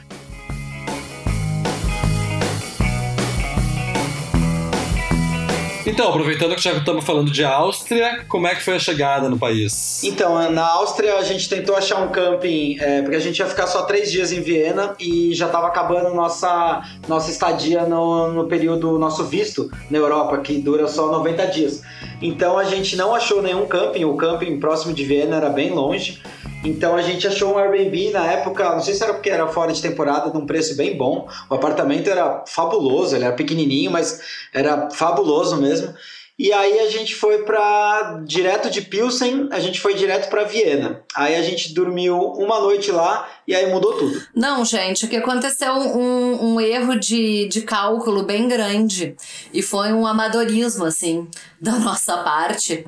Então, aproveitando que já estamos falando de Áustria, como é que foi a chegada no país? Então, na Áustria a gente tentou achar um camping, é, porque a gente ia ficar só três dias em Viena e já estava acabando nossa, nossa estadia no, no período, nosso visto na Europa, que dura só 90 dias. Então a gente não achou nenhum camping, o camping próximo de Viena era bem longe. Então a gente achou um Airbnb na época, não sei se era porque era fora de temporada, num preço bem bom. O apartamento era fabuloso, ele era pequenininho, mas era fabuloso mesmo. E aí a gente foi para direto de Pilsen, a gente foi direto para Viena. Aí a gente dormiu uma noite lá e aí mudou tudo. Não, gente, o que aconteceu um, um erro de, de cálculo bem grande e foi um amadorismo assim da nossa parte.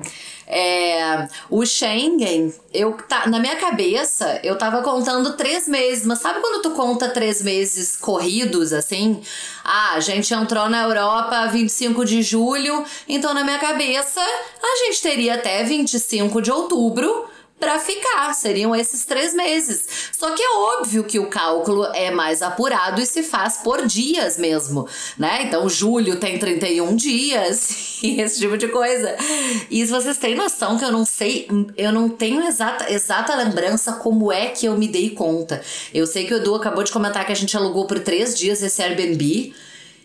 É, o Schengen, eu tá, na minha cabeça, eu tava contando três meses, mas sabe quando tu conta três meses corridos, assim? Ah, a gente entrou na Europa 25 de julho, então na minha cabeça a gente teria até 25 de outubro para ficar. Seriam esses três meses. Só que é óbvio que o cálculo é mais apurado e se faz por dias mesmo, né? Então, julho tem 31 dias e esse tipo de coisa. E vocês têm noção que eu não sei, eu não tenho exata, exata lembrança como é que eu me dei conta. Eu sei que o Edu acabou de comentar que a gente alugou por três dias esse Airbnb.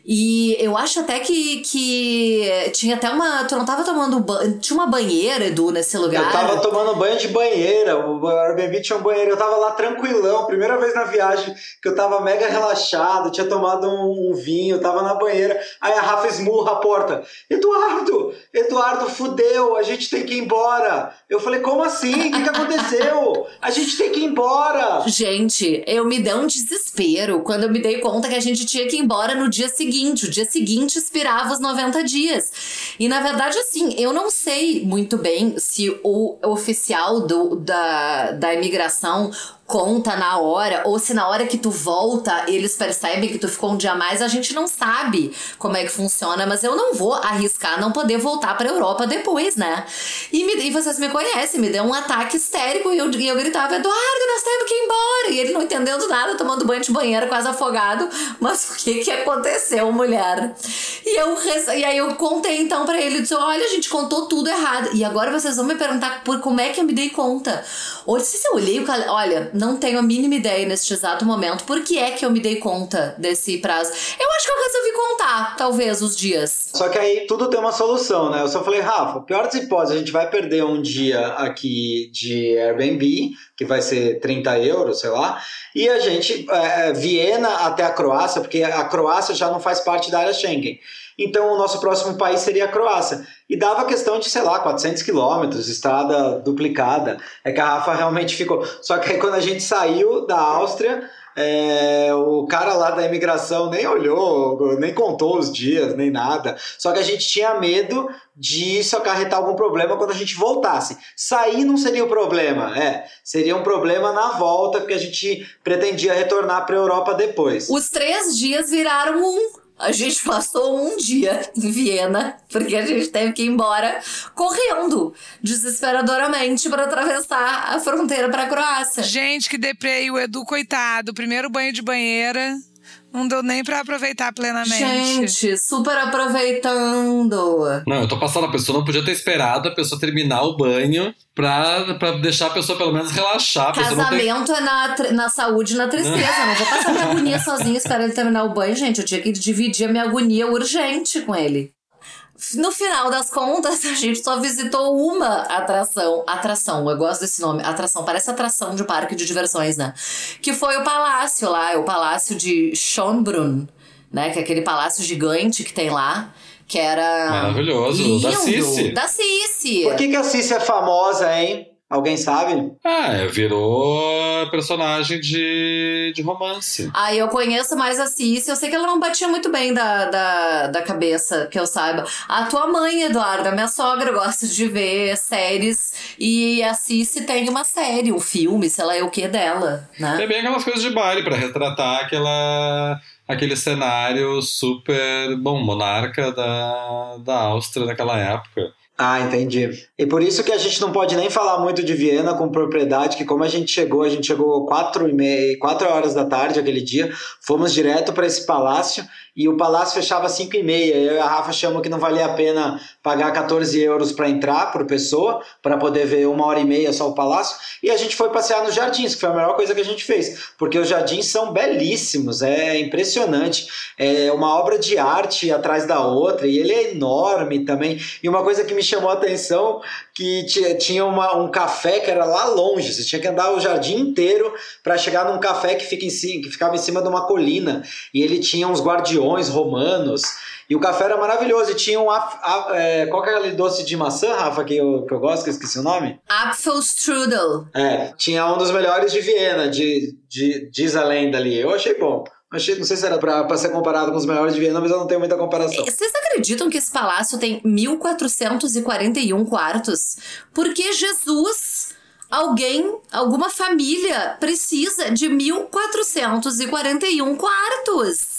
E eu acho até que, que tinha até uma. Tu não tava tomando banho. Tinha uma banheira, Edu, nesse lugar. Eu tava tomando banho de banheira. O Airbnb tinha um banheiro. Eu tava lá tranquilão. Primeira vez na viagem que eu tava mega relaxado. Tinha tomado um, um vinho. Tava na banheira. Aí a Rafa esmurra a porta. Eduardo! Eduardo, fudeu. A gente tem que ir embora. Eu falei, como assim? O que, que aconteceu? A gente tem que ir embora. Gente, eu me dei um desespero quando eu me dei conta que a gente tinha que ir embora no dia seguinte seguinte. O dia seguinte expirava os 90 dias. E na verdade, assim, eu não sei muito bem se o oficial do, da, da imigração conta na hora, ou se na hora que tu volta eles percebem que tu ficou um dia a mais, a gente não sabe como é que funciona, mas eu não vou arriscar não poder voltar pra Europa depois, né? E, me, e vocês me conhecem, me deu um ataque histérico e eu, e eu gritava, Eduardo, nós temos que ir embora! E ele não entendendo nada, tomando banho de banheiro, quase afogado, mas o que que aconteceu, mulher? E, eu, e aí eu contei então pra ele, disse, olha, a gente contou tudo errado, e agora vocês vão me perguntar por como é que eu me dei conta. Ou se eu olhei o olha, não tenho a mínima ideia neste exato momento por que é que eu me dei conta desse prazo. Eu acho que eu resolvi contar, talvez, os dias. Só que aí tudo tem uma solução, né? Eu só falei, Rafa, pior das hipóteses, a gente vai perder um dia aqui de Airbnb, que vai ser 30 euros, sei lá, e a gente, é, Viena até a Croácia, porque a Croácia já não faz parte da área Schengen. Então, o nosso próximo país seria a Croácia. E dava questão de, sei lá, 400 quilômetros, estrada duplicada. É que a Rafa realmente ficou. Só que aí, quando a gente saiu da Áustria, é, o cara lá da imigração nem olhou, nem contou os dias, nem nada. Só que a gente tinha medo de isso acarretar algum problema quando a gente voltasse. Sair não seria o problema, é. Seria um problema na volta, porque a gente pretendia retornar para a Europa depois. Os três dias viraram um. A gente passou um dia em Viena, porque a gente teve que ir embora correndo desesperadoramente para atravessar a fronteira para a Croácia. Gente, que deprei o Edu, coitado. Primeiro banho de banheira. Não deu nem pra aproveitar plenamente. Gente, super aproveitando. Não, eu tô passando, a pessoa não podia ter esperado a pessoa terminar o banho pra, pra deixar a pessoa pelo menos relaxar. Não tem... Casamento é na, na saúde e na tristeza. Não vou passar minha agonia sozinha esperando ele terminar o banho, gente. Eu tinha que dividir a minha agonia urgente com ele. No final das contas, a gente só visitou uma atração. Atração, eu gosto desse nome. Atração, parece atração de parque de diversões, né? Que foi o palácio lá, o palácio de Schönbrunn, né? Que é aquele palácio gigante que tem lá. Que era. Maravilhoso, lindo, da Cici. Da Cici. Por que, que a Cícia é famosa, hein? Alguém sabe? Ah, é, virou personagem de, de romance. Aí eu conheço mais a Cici, eu sei que ela não batia muito bem da, da, da cabeça, que eu saiba. A tua mãe, Eduarda, minha sogra gosta de ver séries e a Cici tem uma série, um filme, sei lá, é o que dela, É né? bem aquelas coisas de baile pra retratar aquela, aquele cenário super, bom, monarca da, da Áustria naquela época. Ah, entendi. E por isso que a gente não pode nem falar muito de Viena com propriedade, que como a gente chegou, a gente chegou quatro e meia, quatro horas da tarde aquele dia, fomos direto para esse palácio e o palácio fechava às cinco e meia. Eu e a Rafa chamamos que não valia a pena pagar 14 euros para entrar por pessoa, para poder ver uma hora e meia só o palácio. E a gente foi passear nos jardins, que foi a melhor coisa que a gente fez, porque os jardins são belíssimos, é impressionante. É uma obra de arte atrás da outra, e ele é enorme também. E uma coisa que me chamou a atenção, que ti- tinha uma, um café que era lá longe, você tinha que andar o jardim inteiro para chegar num café que, fica em cima, que ficava em cima de uma colina, e ele tinha uns guardiões romanos, e o café era maravilhoso, e tinha um... af- a- é, qual que é aquele doce de maçã, Rafa, que eu, que eu gosto, que eu esqueci o nome? Apfelstrudel. É, tinha um dos melhores de Viena, de, de, diz a lenda ali. Eu achei bom. Achei, não sei se era pra, pra ser comparado com os melhores de Viena, mas eu não tenho muita comparação. Vocês acreditam que esse palácio tem 1441 quartos? Porque Jesus, alguém, alguma família precisa de 1441 quartos.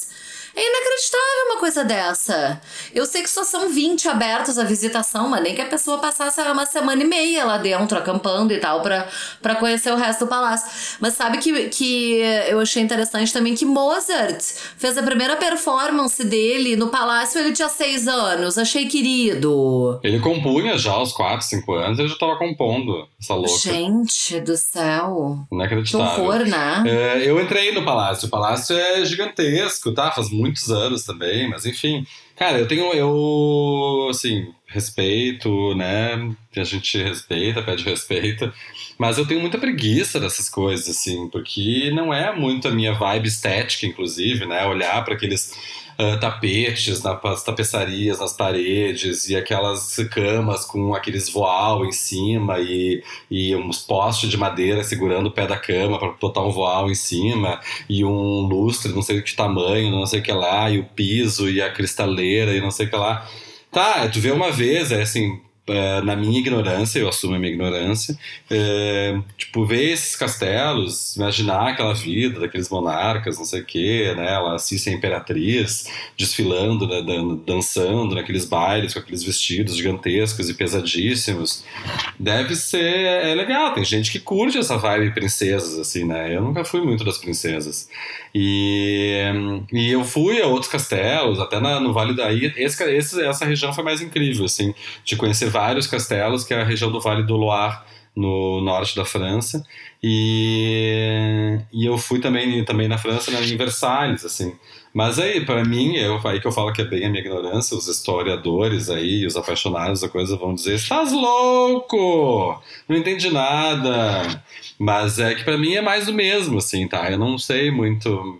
É inacreditável uma coisa dessa. Eu sei que só são 20 abertos à visitação, mas nem que a pessoa passasse uma semana e meia lá dentro, acampando e tal, pra, pra conhecer o resto do palácio. Mas sabe que, que eu achei interessante também que Mozart fez a primeira performance dele no palácio, ele tinha seis anos. Achei querido. Ele compunha já aos 4, 5 anos, ele já tava compondo essa louca. Gente do céu. Que Inacreditável. horror, né? É, eu entrei no palácio. O palácio é gigantesco, tá? Faz muitos anos também, mas enfim. Cara, eu tenho. Eu, assim, respeito, né? A gente respeita, pede respeito. Mas eu tenho muita preguiça dessas coisas, assim, porque não é muito a minha vibe estética, inclusive, né? Olhar para aqueles. Ah, tapetes nas tapeçarias nas paredes e aquelas camas com aqueles voal em cima e, e uns postes de madeira segurando o pé da cama para botar um voal em cima e um lustre, não sei que tamanho, não sei o que lá, e o piso e a cristaleira e não sei o que lá. Tá, tu vê uma vez, é assim, na minha ignorância, eu assumo a minha ignorância, é, tipo, ver esses castelos, imaginar aquela vida daqueles monarcas, não sei o que, né, ela a imperatriz desfilando, né, dan- dançando naqueles bailes com aqueles vestidos gigantescos e pesadíssimos, deve ser, é legal, tem gente que curte essa vibe princesas, assim, né, eu nunca fui muito das princesas, e, e eu fui a outros castelos, até na- no Vale da Esse, esse, essa região foi mais incrível, assim, de conhecer vários castelos, que é a região do Vale do Loire, no norte da França. E, e eu fui também, também na França, né, em Versalhes, assim. Mas aí, para mim, eu, aí que eu falo que é bem a minha ignorância, os historiadores aí, os apaixonados da coisa vão dizer: estás louco! Não entendi nada. Mas é que para mim é mais do mesmo, assim, tá? Eu não sei muito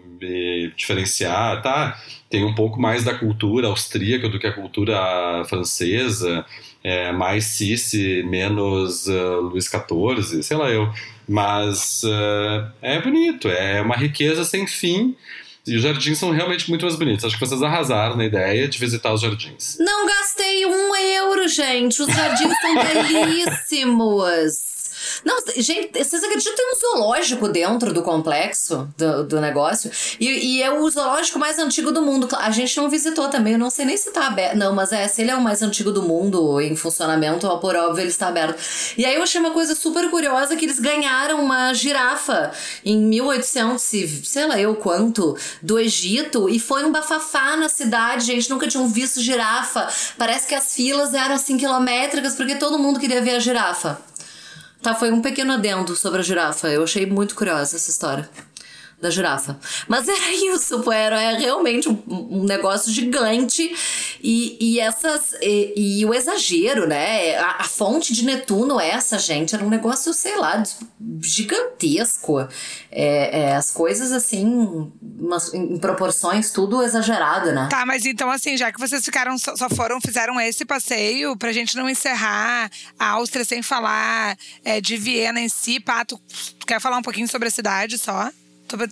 diferenciar, tá? Tem um pouco mais da cultura austríaca do que a cultura francesa, é, mais Cici, menos uh, Luís XIV, sei lá eu. Mas uh, é bonito, é uma riqueza sem fim. E os jardins são realmente muito mais bonitos. Acho que vocês arrasaram na ideia de visitar os jardins. Não gastei um euro, gente. Os jardins são belíssimos. Não, gente, vocês acreditam que tem um zoológico dentro do complexo do, do negócio? E, e, é o zoológico mais antigo do mundo. A gente não visitou também, eu não sei nem se tá aberto. Não, mas é, se ele é o mais antigo do mundo em funcionamento, por óbvio, ele está aberto. E aí eu achei uma coisa super curiosa que eles ganharam uma girafa em 1800, sei lá eu quanto, do Egito, e foi um bafafá na cidade, gente nunca tinham visto girafa. Parece que as filas eram assim quilométricas porque todo mundo queria ver a girafa. Tá, foi um pequeno adendo sobre a girafa. Eu achei muito curiosa essa história da girafa. Mas era isso, pô, era é realmente um, um, negócio gigante e, e essas e, e, o exagero, né? A, a, fonte de Netuno essa, gente, era um negócio, sei lá, gigantesco. É, é, as coisas assim, umas, em proporções, tudo exagerado, né? Tá, mas então assim, já que vocês ficaram, só foram, fizeram esse passeio, pra gente não encerrar a Áustria sem falar é, de Viena em si, Pato, quer falar um pouquinho sobre a cidade só?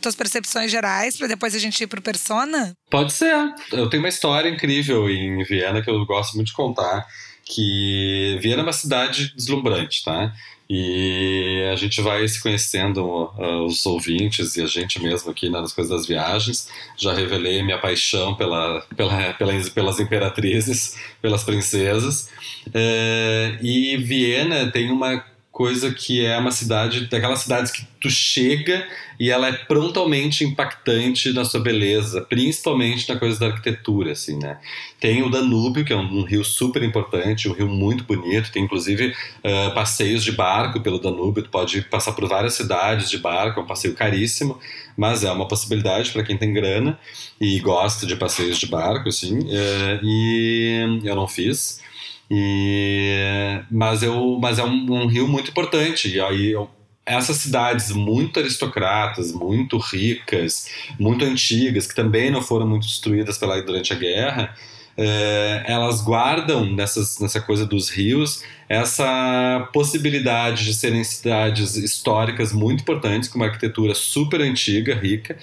Tuas percepções gerais, para depois a gente ir pro Persona? Pode ser. Eu tenho uma história incrível em Viena que eu gosto muito de contar, que Viena é uma cidade deslumbrante, tá? E a gente vai se conhecendo, uh, os ouvintes e a gente mesmo aqui nas coisas das viagens. Já revelei minha paixão pela, pela, pela pelas imperatrizes, pelas princesas. Uh, e Viena tem uma coisa que é uma cidade, daquelas cidades que tu chega e ela é prontamente impactante na sua beleza, principalmente na coisa da arquitetura, assim, né? Tem o Danúbio, que é um, um rio super importante, um rio muito bonito, tem inclusive uh, passeios de barco pelo Danúbio, tu pode passar por várias cidades de barco, é um passeio caríssimo, mas é uma possibilidade para quem tem grana e gosta de passeios de barco, assim, uh, e eu não fiz, e, mas, eu, mas é um, um rio muito importante. E aí eu, essas cidades muito aristocratas, muito ricas, muito antigas, que também não foram muito destruídas pela, durante a guerra, é, elas guardam nessas, nessa coisa dos rios essa possibilidade de serem cidades históricas muito importantes, com uma arquitetura super antiga, rica,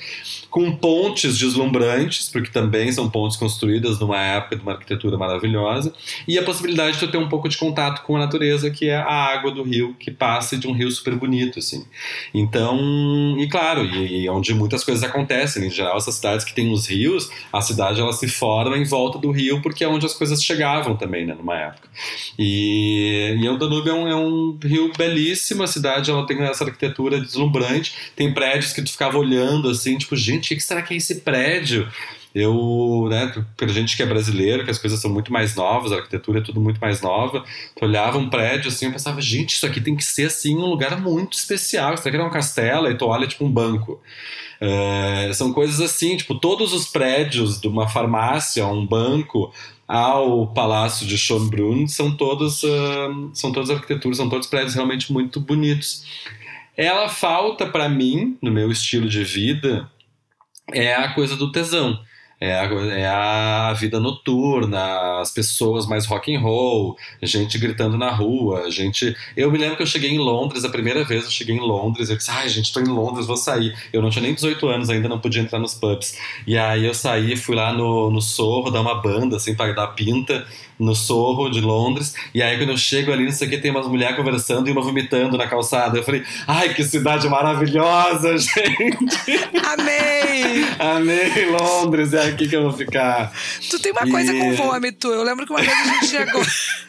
com pontes deslumbrantes, porque também são pontes construídas numa época de uma arquitetura maravilhosa, e a possibilidade de eu ter um pouco de contato com a natureza, que é a água do rio, que passa de um rio super bonito, assim. Então, e claro, e, e onde muitas coisas acontecem, em geral, essas cidades que têm os rios, a cidade ela se forma em volta do rio, porque é onde as coisas chegavam também, né, numa época. E e o Danúbio é um, é um, rio belíssimo, a cidade ela tem essa arquitetura deslumbrante, tem prédios que tu ficava olhando assim, tipo, gente, o que será que é esse prédio? Eu, né, pra gente que é brasileiro, que as coisas são muito mais novas, a arquitetura é tudo muito mais nova, tu olhava um prédio assim, eu pensava, gente, isso aqui tem que ser assim um lugar muito especial, isso aqui é um castelo, e tu olha tipo um banco. É, são coisas assim, tipo, todos os prédios de uma farmácia, um banco, ao Palácio de Schönbrunn são todos uh, são todas arquiteturas, são todos prédios realmente muito bonitos. Ela falta para mim, no meu estilo de vida, é a coisa do tesão é a, é a vida noturna, as pessoas mais rock and roll, gente gritando na rua, gente. Eu me lembro que eu cheguei em Londres, a primeira vez eu cheguei em Londres, eu disse, ai gente, tô em Londres, vou sair. Eu não tinha nem 18 anos ainda, não podia entrar nos pubs. E aí eu saí, fui lá no, no Sorro dar uma banda, assim, para dar pinta no Sorro de Londres. E aí, quando eu chego ali, não sei o que, tem umas mulheres conversando e uma vomitando na calçada. Eu falei, ai, que cidade maravilhosa, gente! Amei! Amei Londres, é aqui que eu vou ficar. Tu tem uma e... coisa com vômito. Eu lembro que uma vez a gente chegou.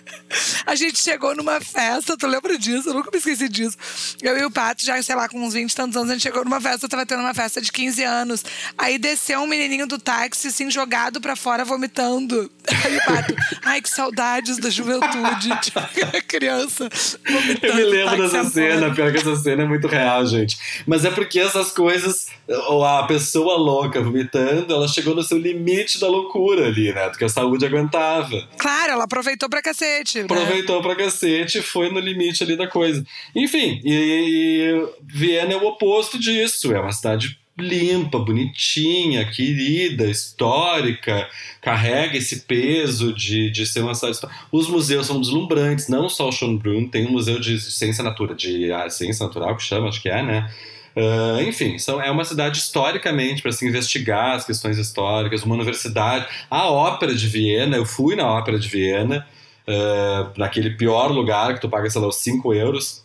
A gente chegou numa festa, tu lembra disso? Eu nunca me esqueci disso. Eu e o Pato, já, sei lá, com uns 20 e tantos anos, a gente chegou numa festa, tava tendo uma festa de 15 anos. Aí desceu um menininho do táxi, assim, jogado pra fora, vomitando. Aí o Pato, ai, que saudades da juventude. Criança vomitando. Eu me lembro dessa cena, pior que essa cena é muito real, gente. Mas é porque essas coisas, ou a pessoa louca vomitando, ela chegou no seu limite da loucura ali, né? Porque a saúde aguentava. Claro, ela aproveitou pra cacete. Né? Aproveitou pra cacete foi no limite ali da coisa. Enfim, e, Viena é o oposto disso. É uma cidade limpa, bonitinha, querida, histórica, carrega esse peso de, de ser uma cidade. Os museus são deslumbrantes, não só o Schönbrunn, tem um museu de ciência natura, de ah, ciência natural que chama, acho que é, né? Ah, enfim, são, é uma cidade historicamente para se investigar as questões históricas, uma universidade. A Ópera de Viena, eu fui na Ópera de Viena, ah, naquele pior lugar que tu paga, sei lá, os 5 euros.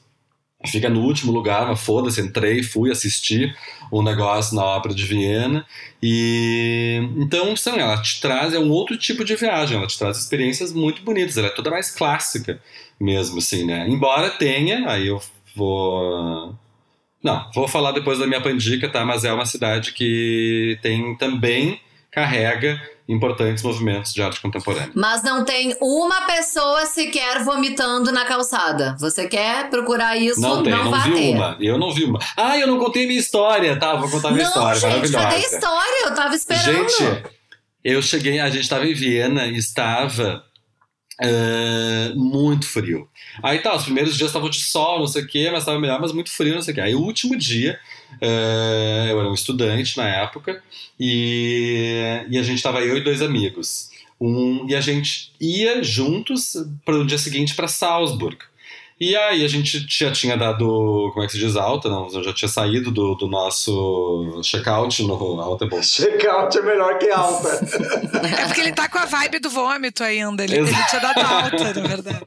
Fica no último lugar, mas foda-se, entrei, fui assistir um negócio na Ópera de Viena. E então, são, ela te traz, é um outro tipo de viagem, ela te traz experiências muito bonitas, ela é toda mais clássica mesmo, assim, né? Embora tenha, aí eu vou. Não, vou falar depois da minha pandica, tá? Mas é uma cidade que tem também carrega importantes movimentos de arte contemporânea. Mas não tem uma pessoa sequer vomitando na calçada. Você quer procurar isso? Não tem, não, vai vi ter. uma. Eu não vi uma. Ah, eu não contei minha história, tá? Vou contar minha Não, história, gente, maravilhosa. cadê a história? Eu tava esperando. Gente, eu cheguei, a gente estava em Viena e estava ah, muito frio. Aí tá, os primeiros dias estavam de sol, não sei o quê, mas estava melhor, mas muito frio, não sei o quê. Aí o último dia, eu era um estudante na época, e, e a gente estava eu e dois amigos. Um, e a gente ia juntos para o dia seguinte para Salzburg. E aí a gente já tinha dado, como é que se diz, alta, não, eu já tinha saído do, do nosso check-out no alta bom. Check-out é melhor que alta. É porque ele tá com a vibe do vômito ainda. Ele, ele tinha dado alta, na verdade.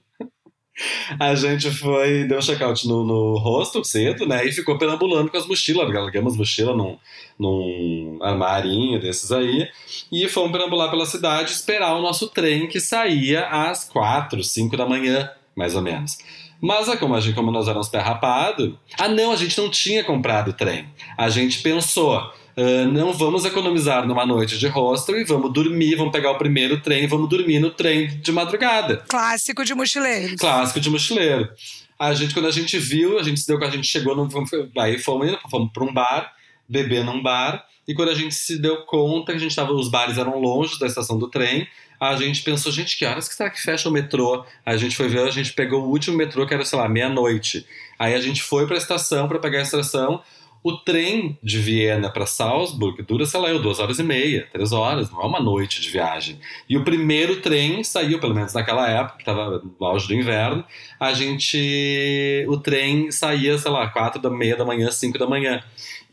A gente foi, deu check-out no, no hostel cedo, né? E ficou perambulando com as mochilas. Alugamos mochila num, num armarinho desses aí. E fomos perambular pela cidade esperar o nosso trem que saía às quatro, cinco da manhã, mais ou menos. Mas ah, como, a gente, como nós éramos pé rapado, ah não, a gente não tinha comprado trem. A gente pensou, ah, não vamos economizar numa noite de hostel e vamos dormir, vamos pegar o primeiro trem e vamos dormir no trem de madrugada. Clássico de mochileiros. Clássico de mochileiro. A gente, quando a gente viu, a gente se deu, a gente chegou, no, aí fomos, fomos para um bar, beber num bar, e quando a gente se deu conta que a gente tava, os bares eram longe da estação do trem, a gente pensou, gente, que horas que será que fecha o metrô? A gente foi ver, a gente pegou o último metrô, que era, sei lá, meia-noite. Aí a gente foi para a estação para pegar a estação. O trem de Viena para Salzburg dura, sei lá, duas horas e meia, três horas, não é uma noite de viagem. E o primeiro trem saiu, pelo menos naquela época, que estava no auge do inverno, a gente. O trem saía, sei lá, quatro da meia da manhã, cinco da manhã.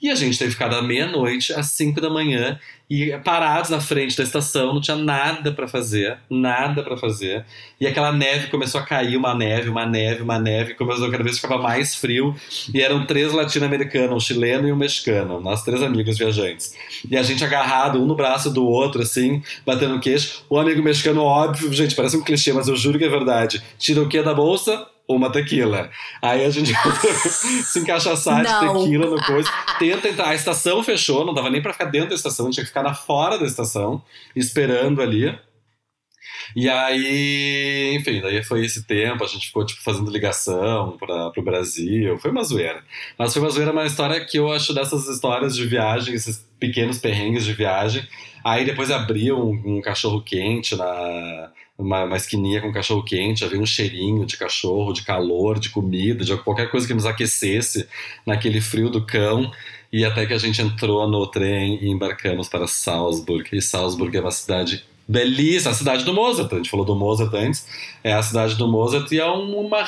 E a gente teve que ficar da meia-noite às cinco da manhã e parados na frente da estação, não tinha nada para fazer, nada para fazer. E aquela neve começou a cair, uma neve, uma neve, uma neve, começou cada vez ficava mais frio. E eram três latino-americanos, um chileno e um mexicano, nós três amigos viajantes. E a gente agarrado, um no braço do outro, assim, batendo o queixo. O amigo mexicano, óbvio, gente, parece um clichê, mas eu juro que é verdade. Tira o que da bolsa? Uma tequila. Aí a gente se encaixaçar de tequila no coisa. Tenta entrar. A estação fechou, não dava nem pra ficar dentro da estação, tinha que ficar na fora da estação, esperando ali. E aí, enfim, daí foi esse tempo, a gente ficou tipo, fazendo ligação para o Brasil, foi uma zoeira. Mas foi uma zoeira, uma história que eu acho dessas histórias de viagem, esses pequenos perrengues de viagem. Aí depois abriu um, um cachorro quente na uma, uma esquininha com cachorro quente, havia um cheirinho de cachorro, de calor, de comida, de qualquer coisa que nos aquecesse naquele frio do cão. E até que a gente entrou no trem e embarcamos para Salzburg. E Salzburg é uma cidade belíssima, a cidade do Mozart. A gente falou do Mozart antes. É a cidade do Mozart e é uma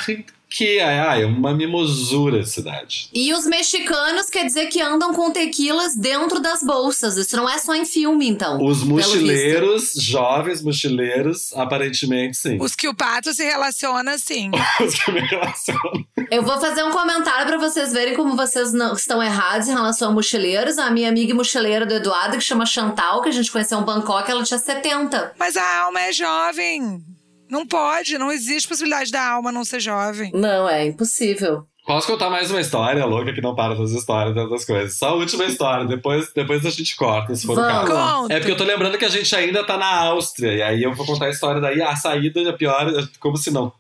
que é, é uma mimosura de cidade. E os mexicanos quer dizer que andam com tequilas dentro das bolsas. Isso não é só em filme, então. Os mochileiros, jovens mochileiros, aparentemente sim. Os que o pato se relaciona, assim. Os que me relacionam. Eu vou fazer um comentário pra vocês verem como vocês não estão errados em relação a mochileiros. A minha amiga mochileira do Eduardo, que chama Chantal, que a gente conheceu em Bangkok, ela tinha 70. Mas a alma é jovem. Não pode, não existe possibilidade da alma não ser jovem. Não, é impossível. Posso contar mais uma história louca que não para das histórias das coisas. Só a última história, depois, depois a gente corta, se for o Vamos. caso. Conta. É porque eu tô lembrando que a gente ainda tá na Áustria, e aí eu vou contar a história daí. A saída é pior, como se não,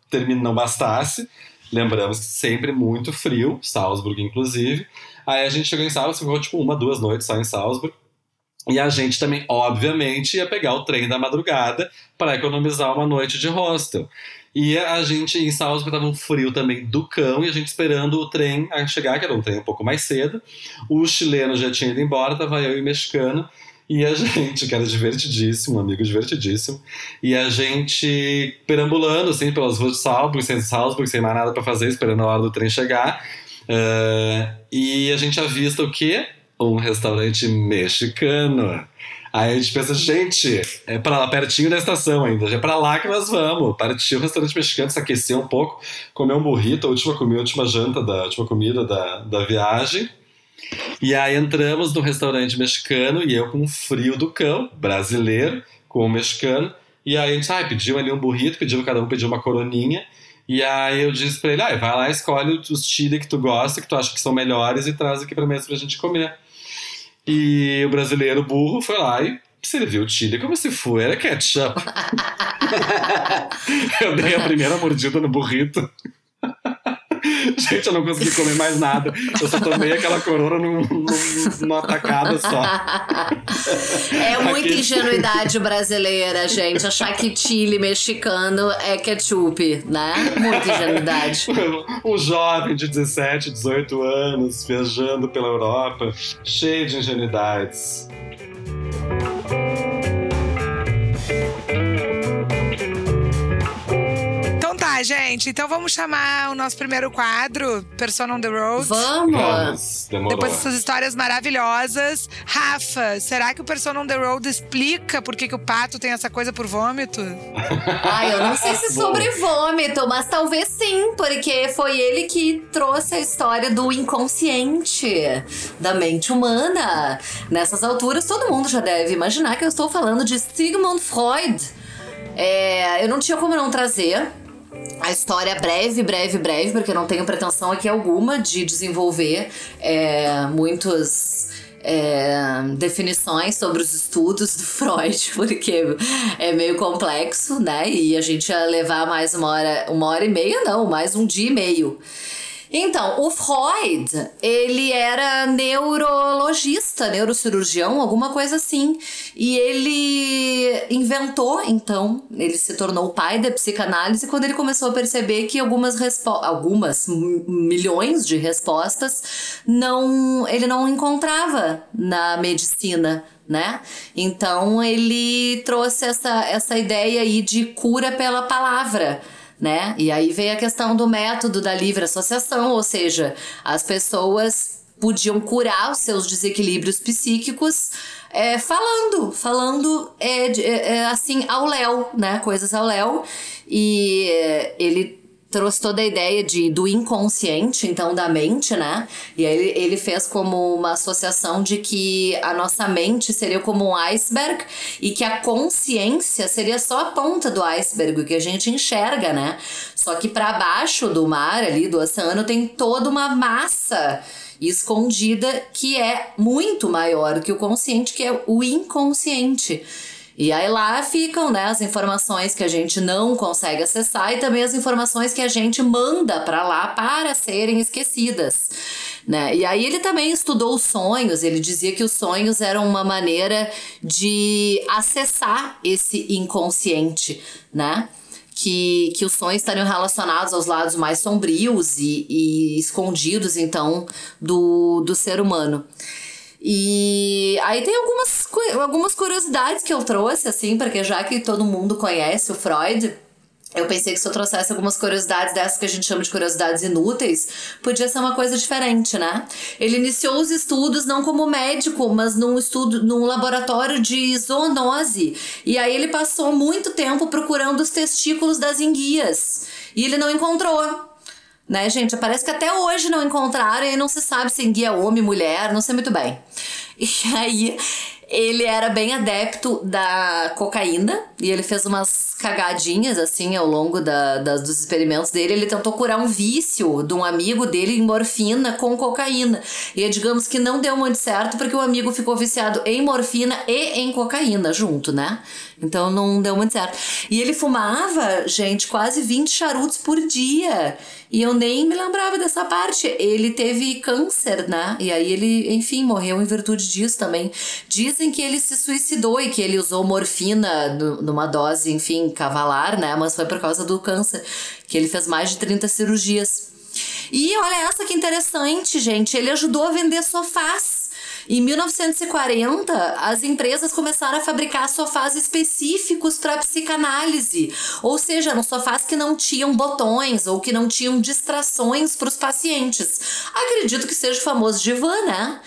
não bastasse. Lembramos que sempre muito frio, Salzburg inclusive. Aí a gente chegou em Salzburg, ficou tipo uma, duas noites só em Salzburg. E a gente também, obviamente, ia pegar o trem da madrugada para economizar uma noite de hostel. E a gente em Salzburg tava um frio também do cão e a gente esperando o trem chegar, que era um trem um pouco mais cedo. O chileno já tinha ido embora, tava eu e o mexicano. E a gente, que era divertidíssimo, um amigo divertidíssimo, e a gente perambulando assim pelas ruas de Salzburg, sem Salzburg, sem mais nada para fazer, esperando a hora do trem chegar. Eh, e a gente avista o quê? Um restaurante mexicano. Aí a gente pensa, gente, é pra lá, pertinho da estação ainda, é pra lá que nós vamos. Partiu o restaurante mexicano, se aquecer um pouco, comer um burrito, a última comida, a última janta, da, última comida da, da viagem. E aí entramos no restaurante mexicano e eu com frio do cão, brasileiro, com o mexicano. E aí a gente, ah, pediu ali um burrito, pediu, cada um pediu uma coroninha. E aí eu disse pra ele, ah, vai lá, escolhe os chile que tu gosta, que tu acha que são melhores e traz aqui pra mesa pra gente comer. E o brasileiro burro foi lá e serviu o chile como se fosse era ketchup. eu dei a primeira mordida no burrito. Gente, eu não consegui comer mais nada. Eu só tomei aquela corona num, num, numa tacada só. É muita Aquele- ingenuidade brasileira, gente. Achar que chile mexicano é ketchup, né? Muita ingenuidade. Um jovem de 17, 18 anos, viajando pela Europa, cheio de ingenuidades. Tá, gente. Então vamos chamar o nosso primeiro quadro, Persona on the Road. Vamos! Vamos, demorou. Depois dessas histórias maravilhosas. Rafa, será que o Persona on the Road explica por que, que o pato tem essa coisa por vômito? Ai, eu não sei se sobre vômito, mas talvez sim, porque foi ele que trouxe a história do inconsciente da mente humana. Nessas alturas, todo mundo já deve imaginar que eu estou falando de Sigmund Freud. É, eu não tinha como não trazer a história breve, breve, breve, porque eu não tenho pretensão aqui alguma de desenvolver é, muitos é, definições sobre os estudos do Freud, porque é meio complexo, né? E a gente ia levar mais uma hora, uma hora e meia, não, mais um dia e meio. Então, o Freud, ele era neurologista, neurocirurgião, alguma coisa assim. E ele inventou, então, ele se tornou o pai da psicanálise quando ele começou a perceber que algumas algumas milhões de respostas, não, ele não encontrava na medicina, né? Então ele trouxe essa, essa ideia aí de cura pela palavra né? E aí vem a questão do método da livre associação, ou seja, as pessoas podiam curar os seus desequilíbrios psíquicos é, falando, falando é, é, é, assim ao léu, né? Coisas ao léu. E é, ele trouxe toda a ideia de, do inconsciente, então da mente, né? E aí ele, ele fez como uma associação de que a nossa mente seria como um iceberg e que a consciência seria só a ponta do iceberg, o que a gente enxerga, né? Só que para baixo do mar ali, do oceano, tem toda uma massa escondida que é muito maior que o consciente, que é o inconsciente. E aí lá ficam, né, as informações que a gente não consegue acessar e também as informações que a gente manda para lá para serem esquecidas, né? E aí ele também estudou os sonhos, ele dizia que os sonhos eram uma maneira de acessar esse inconsciente, né? que, que os sonhos estariam relacionados aos lados mais sombrios e, e escondidos, então, do, do ser humano. E aí tem algumas, algumas curiosidades que eu trouxe, assim, porque já que todo mundo conhece o Freud, eu pensei que se eu trouxesse algumas curiosidades dessas que a gente chama de curiosidades inúteis, podia ser uma coisa diferente, né? Ele iniciou os estudos não como médico, mas num estudo, num laboratório de zoonose. E aí ele passou muito tempo procurando os testículos das enguias. E ele não encontrou. Né, gente? Parece que até hoje não encontraram e não se sabe se enguia homem, mulher, não sei muito bem. E aí ele era bem adepto da cocaína e ele fez umas cagadinhas assim ao longo da, das, dos experimentos dele. Ele tentou curar um vício de um amigo dele em morfina com cocaína. E digamos que não deu muito certo porque o amigo ficou viciado em morfina e em cocaína junto, né? Então não deu muito certo. E ele fumava, gente, quase 20 charutos por dia. E eu nem me lembrava dessa parte. Ele teve câncer, né? E aí ele, enfim, morreu em virtude disso também. Dizem que ele se suicidou e que ele usou morfina numa dose, enfim, cavalar, né? Mas foi por causa do câncer. Que ele fez mais de 30 cirurgias. E olha essa que interessante, gente. Ele ajudou a vender sofás em 1940, as empresas começaram a fabricar sofás específicos para psicanálise, ou seja, eram sofás que não tinham botões ou que não tinham distrações para os pacientes. Acredito que seja o famoso divã, né?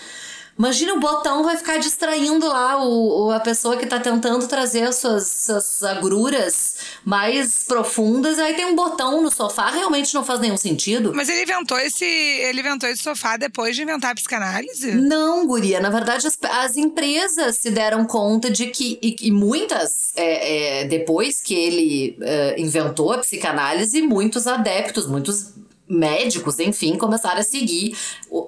Imagina o botão vai ficar distraindo lá o, o a pessoa que está tentando trazer as suas, suas agruras mais profundas. Aí tem um botão no sofá, realmente não faz nenhum sentido. Mas ele inventou esse, ele inventou esse sofá depois de inventar a psicanálise? Não, guria. Na verdade, as, as empresas se deram conta de que, e, e muitas, é, é, depois que ele é, inventou a psicanálise, muitos adeptos, muitos médicos, enfim, começaram a seguir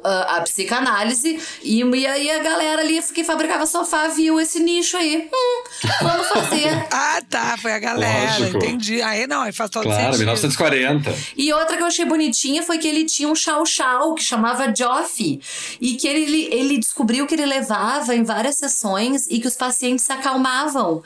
a, a psicanálise e, e aí a galera ali que fabricava sofá viu esse nicho aí. Hum, vamos fazer. ah, tá, foi a galera, Lógico. entendi. Aí não, aí faz todo claro, sentido. 1940. E outra que eu achei bonitinha foi que ele tinha um chau-chau que chamava Joffy e que ele, ele descobriu que ele levava em várias sessões e que os pacientes se acalmavam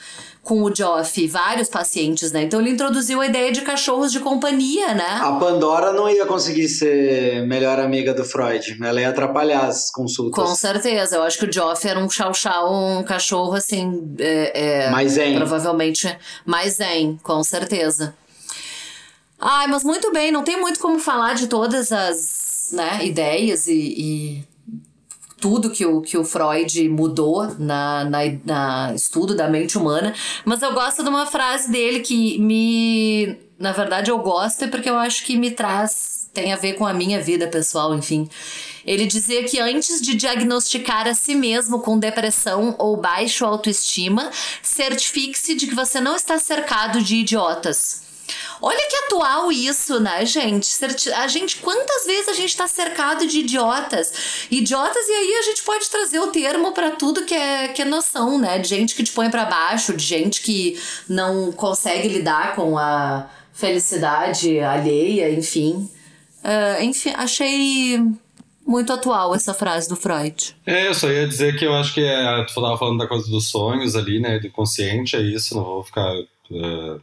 com o Joff, vários pacientes, né? Então ele introduziu a ideia de cachorros de companhia, né? A Pandora não ia conseguir ser melhor amiga do Freud, ela ia atrapalhar as consultas. Com certeza, eu acho que o Joff era um chau-chau, um cachorro assim. É, é, mais zen. Provavelmente mais zen, com certeza. Ai, mas muito bem, não tem muito como falar de todas as né, ideias e, e tudo que o, que o Freud mudou na, na, na estudo da mente humana, mas eu gosto de uma frase dele que me. Na verdade, eu gosto é porque eu acho que me traz. tem a ver com a minha vida pessoal, enfim. Ele dizia que antes de diagnosticar a si mesmo com depressão ou baixo autoestima, certifique-se de que você não está cercado de idiotas. Olha que atual isso, né, gente? A gente, quantas vezes a gente está cercado de idiotas? Idiotas, e aí a gente pode trazer o termo para tudo que é, que é noção, né? De gente que te põe para baixo, de gente que não consegue lidar com a felicidade alheia, enfim. Uh, enfim, achei muito atual essa frase do Freud. É, eu só ia dizer que eu acho que é, tu estava falando da coisa dos sonhos ali, né, do consciente, é isso, não vou ficar uh,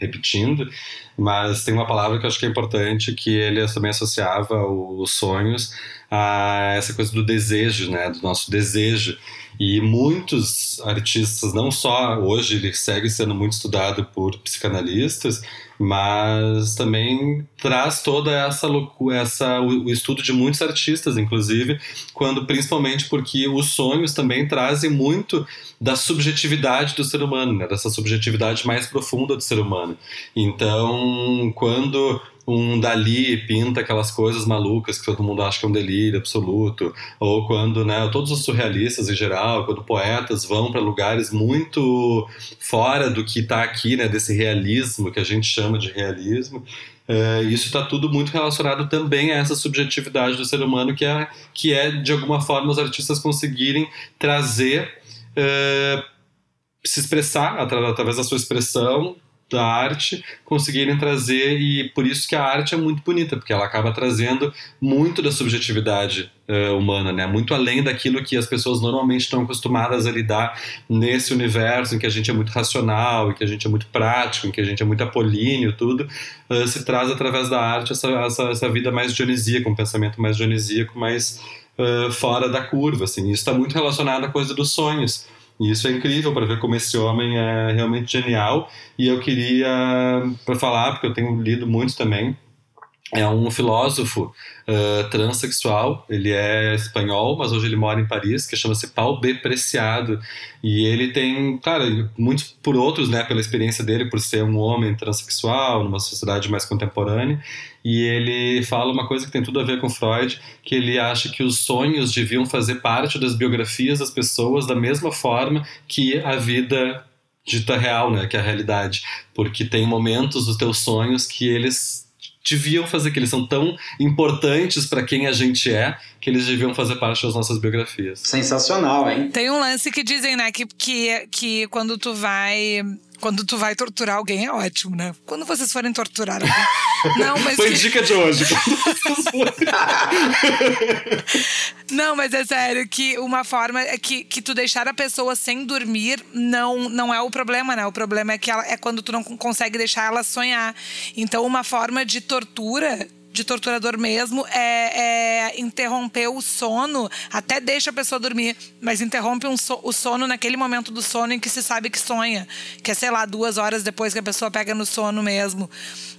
repetindo, mas tem uma palavra que eu acho que é importante, que ele também associava os sonhos a essa coisa do desejo, né, do nosso desejo. E muitos artistas, não só hoje ele segue sendo muito estudado por psicanalistas, mas também traz toda essa loucura, essa o, estudo de muitos artistas, inclusive, quando principalmente porque os sonhos também trazem muito da subjetividade do ser humano, né? dessa subjetividade mais profunda do ser humano. Então, quando um Dali pinta aquelas coisas malucas que todo mundo acha que é um delírio absoluto, ou quando, né, todos os surrealistas em geral, quando poetas vão para lugares muito fora do que está aqui, né, desse realismo que a gente chama de realismo, é, isso está tudo muito relacionado também a essa subjetividade do ser humano que é, que é de alguma forma os artistas conseguirem trazer é, se expressar através da sua expressão da arte conseguirem trazer e por isso que a arte é muito bonita porque ela acaba trazendo muito da subjetividade uh, humana né? Muito além daquilo que as pessoas normalmente estão acostumadas a lidar nesse universo em que a gente é muito racional em que a gente é muito prático em que a gente é muito apolíneo tudo uh, se traz através da arte essa, essa, essa vida mais dionisíaca um pensamento mais dionisíaco mais uh, fora da curva assim. Isso está muito relacionado à coisa dos sonhos e isso é incrível para ver como esse homem é realmente genial. E eu queria, para falar, porque eu tenho lido muito também, é um filósofo uh, transexual, ele é espanhol, mas hoje ele mora em Paris, que chama-se Paul B. Preciado, e ele tem, claro, muito por outros, né, pela experiência dele, por ser um homem transexual, numa sociedade mais contemporânea, e ele fala uma coisa que tem tudo a ver com Freud, que ele acha que os sonhos deviam fazer parte das biografias das pessoas da mesma forma que a vida dita real, né, que é a realidade, porque tem momentos dos teus sonhos que eles deviam fazer, que eles são tão importantes para quem a gente é, que eles deviam fazer parte das nossas biografias. Sensacional, hein? Tem um lance que dizem, né, que, que, que quando tu vai quando tu vai torturar alguém é ótimo, né? Quando vocês forem torturar alguém. Não, mas. Foi que... dica de hoje. não, mas é sério que uma forma é que, que tu deixar a pessoa sem dormir não, não é o problema, né? O problema é que ela, é quando tu não consegue deixar ela sonhar. Então, uma forma de tortura de torturador mesmo é, é, interromper o sono, até deixa a pessoa dormir, mas interrompe um so, o sono naquele momento do sono em que se sabe que sonha, que é, sei lá, duas horas depois que a pessoa pega no sono mesmo.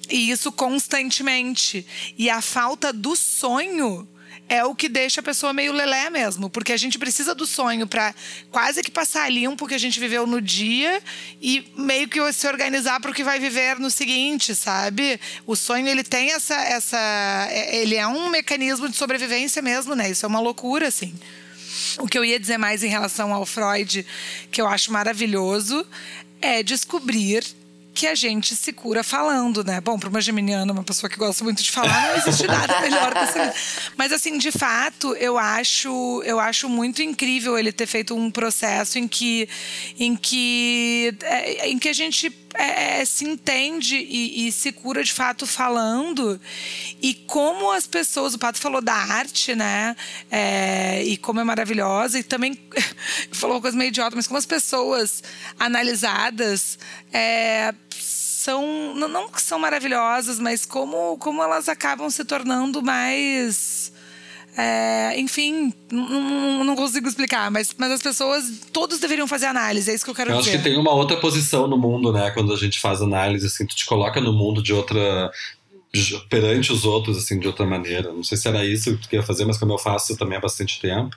E isso constantemente. E a falta do sonho é o que deixa a pessoa meio lelé mesmo, porque a gente precisa do sonho para quase que passar limpo o que a gente viveu no dia e meio que se organizar para o que vai viver no seguinte, sabe? O sonho ele tem essa essa é, ele é um mecanismo de sobrevivência mesmo, né? Isso é uma loucura assim. O que eu ia dizer mais em relação ao Freud, que eu acho maravilhoso, é descobrir que a gente se cura falando, né? Bom, para uma geminiana, uma pessoa que gosta muito de falar, não existe nada melhor que essa. Mas assim, de fato, eu acho, eu acho muito incrível ele ter feito um processo em que, em que, é, em que a gente é, é, se entende e, e, se cura de fato falando. E como as pessoas, o Pato falou da arte, né? É, e como é maravilhosa. E também falou uma coisa meio idiota, mas como as pessoas analisadas é, são. Não que são maravilhosas, mas como, como elas acabam se tornando mais. É, enfim, não, consigo explicar, mas, mas as pessoas, todos deveriam fazer análise, é isso que eu quero eu dizer. Eu acho que tem uma outra posição no mundo, né? Quando a gente faz análise, assim, tu te coloca no mundo de outra. perante os outros, assim, de outra maneira. Não sei se era isso que tu queria fazer, mas como eu faço também há bastante tempo,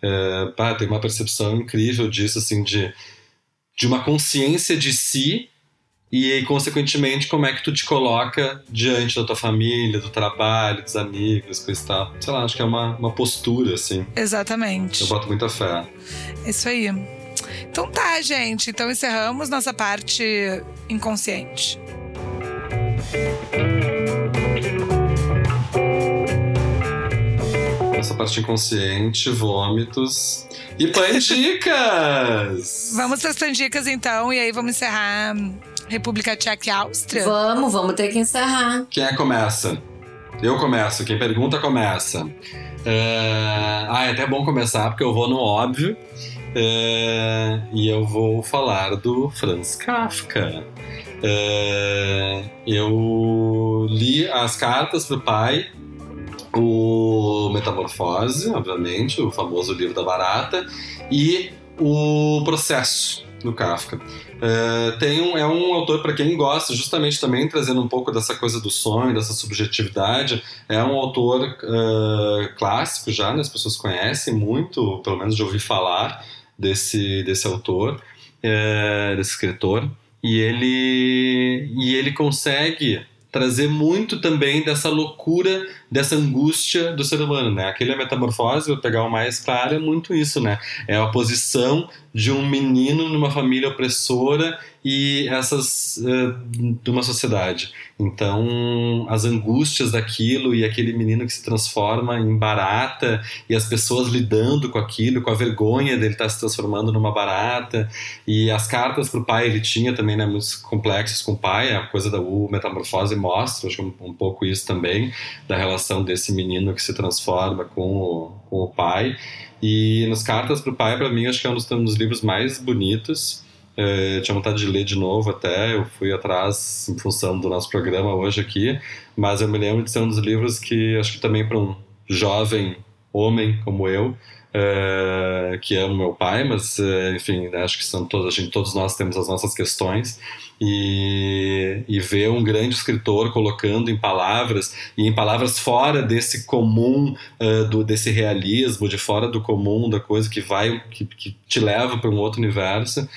é, pá, tem uma percepção incrível disso, assim, de, de uma consciência de si e consequentemente como é que tu te coloca diante da tua família, do trabalho, dos amigos, coisa e tal. Sei lá, acho que é uma, uma postura, assim. Exatamente. Eu boto muita fé. Isso aí. Então tá, gente. Então encerramos nossa parte inconsciente. Nossa parte inconsciente, vômitos e pandicas! vamos para as pandicas então, e aí vamos encerrar República Tcheca e Áustria? Vamos, vamos ter que encerrar. Quem é começa? Eu começo, quem pergunta começa. Uh, ah, é até bom começar porque eu vou no óbvio uh, e eu vou falar do Franz Kafka. Uh, eu li as cartas pro pai, o Metamorfose, obviamente, o famoso livro da barata, e o Processo do Kafka. Uh, tem um, é um autor para quem gosta, justamente também trazendo um pouco dessa coisa do sonho, dessa subjetividade. É um autor uh, clássico já, né? as pessoas conhecem muito, pelo menos de ouvir falar desse, desse autor, uh, desse escritor. E ele, e ele consegue trazer muito também dessa loucura, dessa angústia do ser humano, né? Aquele a metamorfose, vou pegar o mais claro, é muito isso, né? É a posição de um menino numa família opressora e essas uh, de uma sociedade. Então, as angústias daquilo e aquele menino que se transforma em barata e as pessoas lidando com aquilo, com a vergonha dele estar se transformando numa barata e as cartas para o pai ele tinha também, né, muitos complexos com o pai, a coisa da U metamorfose mostra, acho um, um pouco isso também da relação desse menino que se transforma com o, com o pai. E nas cartas para o pai, para mim, acho que é um dos, um dos livros mais bonitos é, tinha vontade de ler de novo até, eu fui atrás em função do nosso programa hoje aqui, mas eu me lembro de ser um dos livros que acho que também para um jovem homem como eu uh, que amo meu pai, mas uh, enfim, acho que são todos, gente, todos nós temos as nossas questões e, e ver um grande escritor colocando em palavras e em palavras fora desse comum uh, do desse realismo, de fora do comum da coisa que vai que, que te leva para um outro universo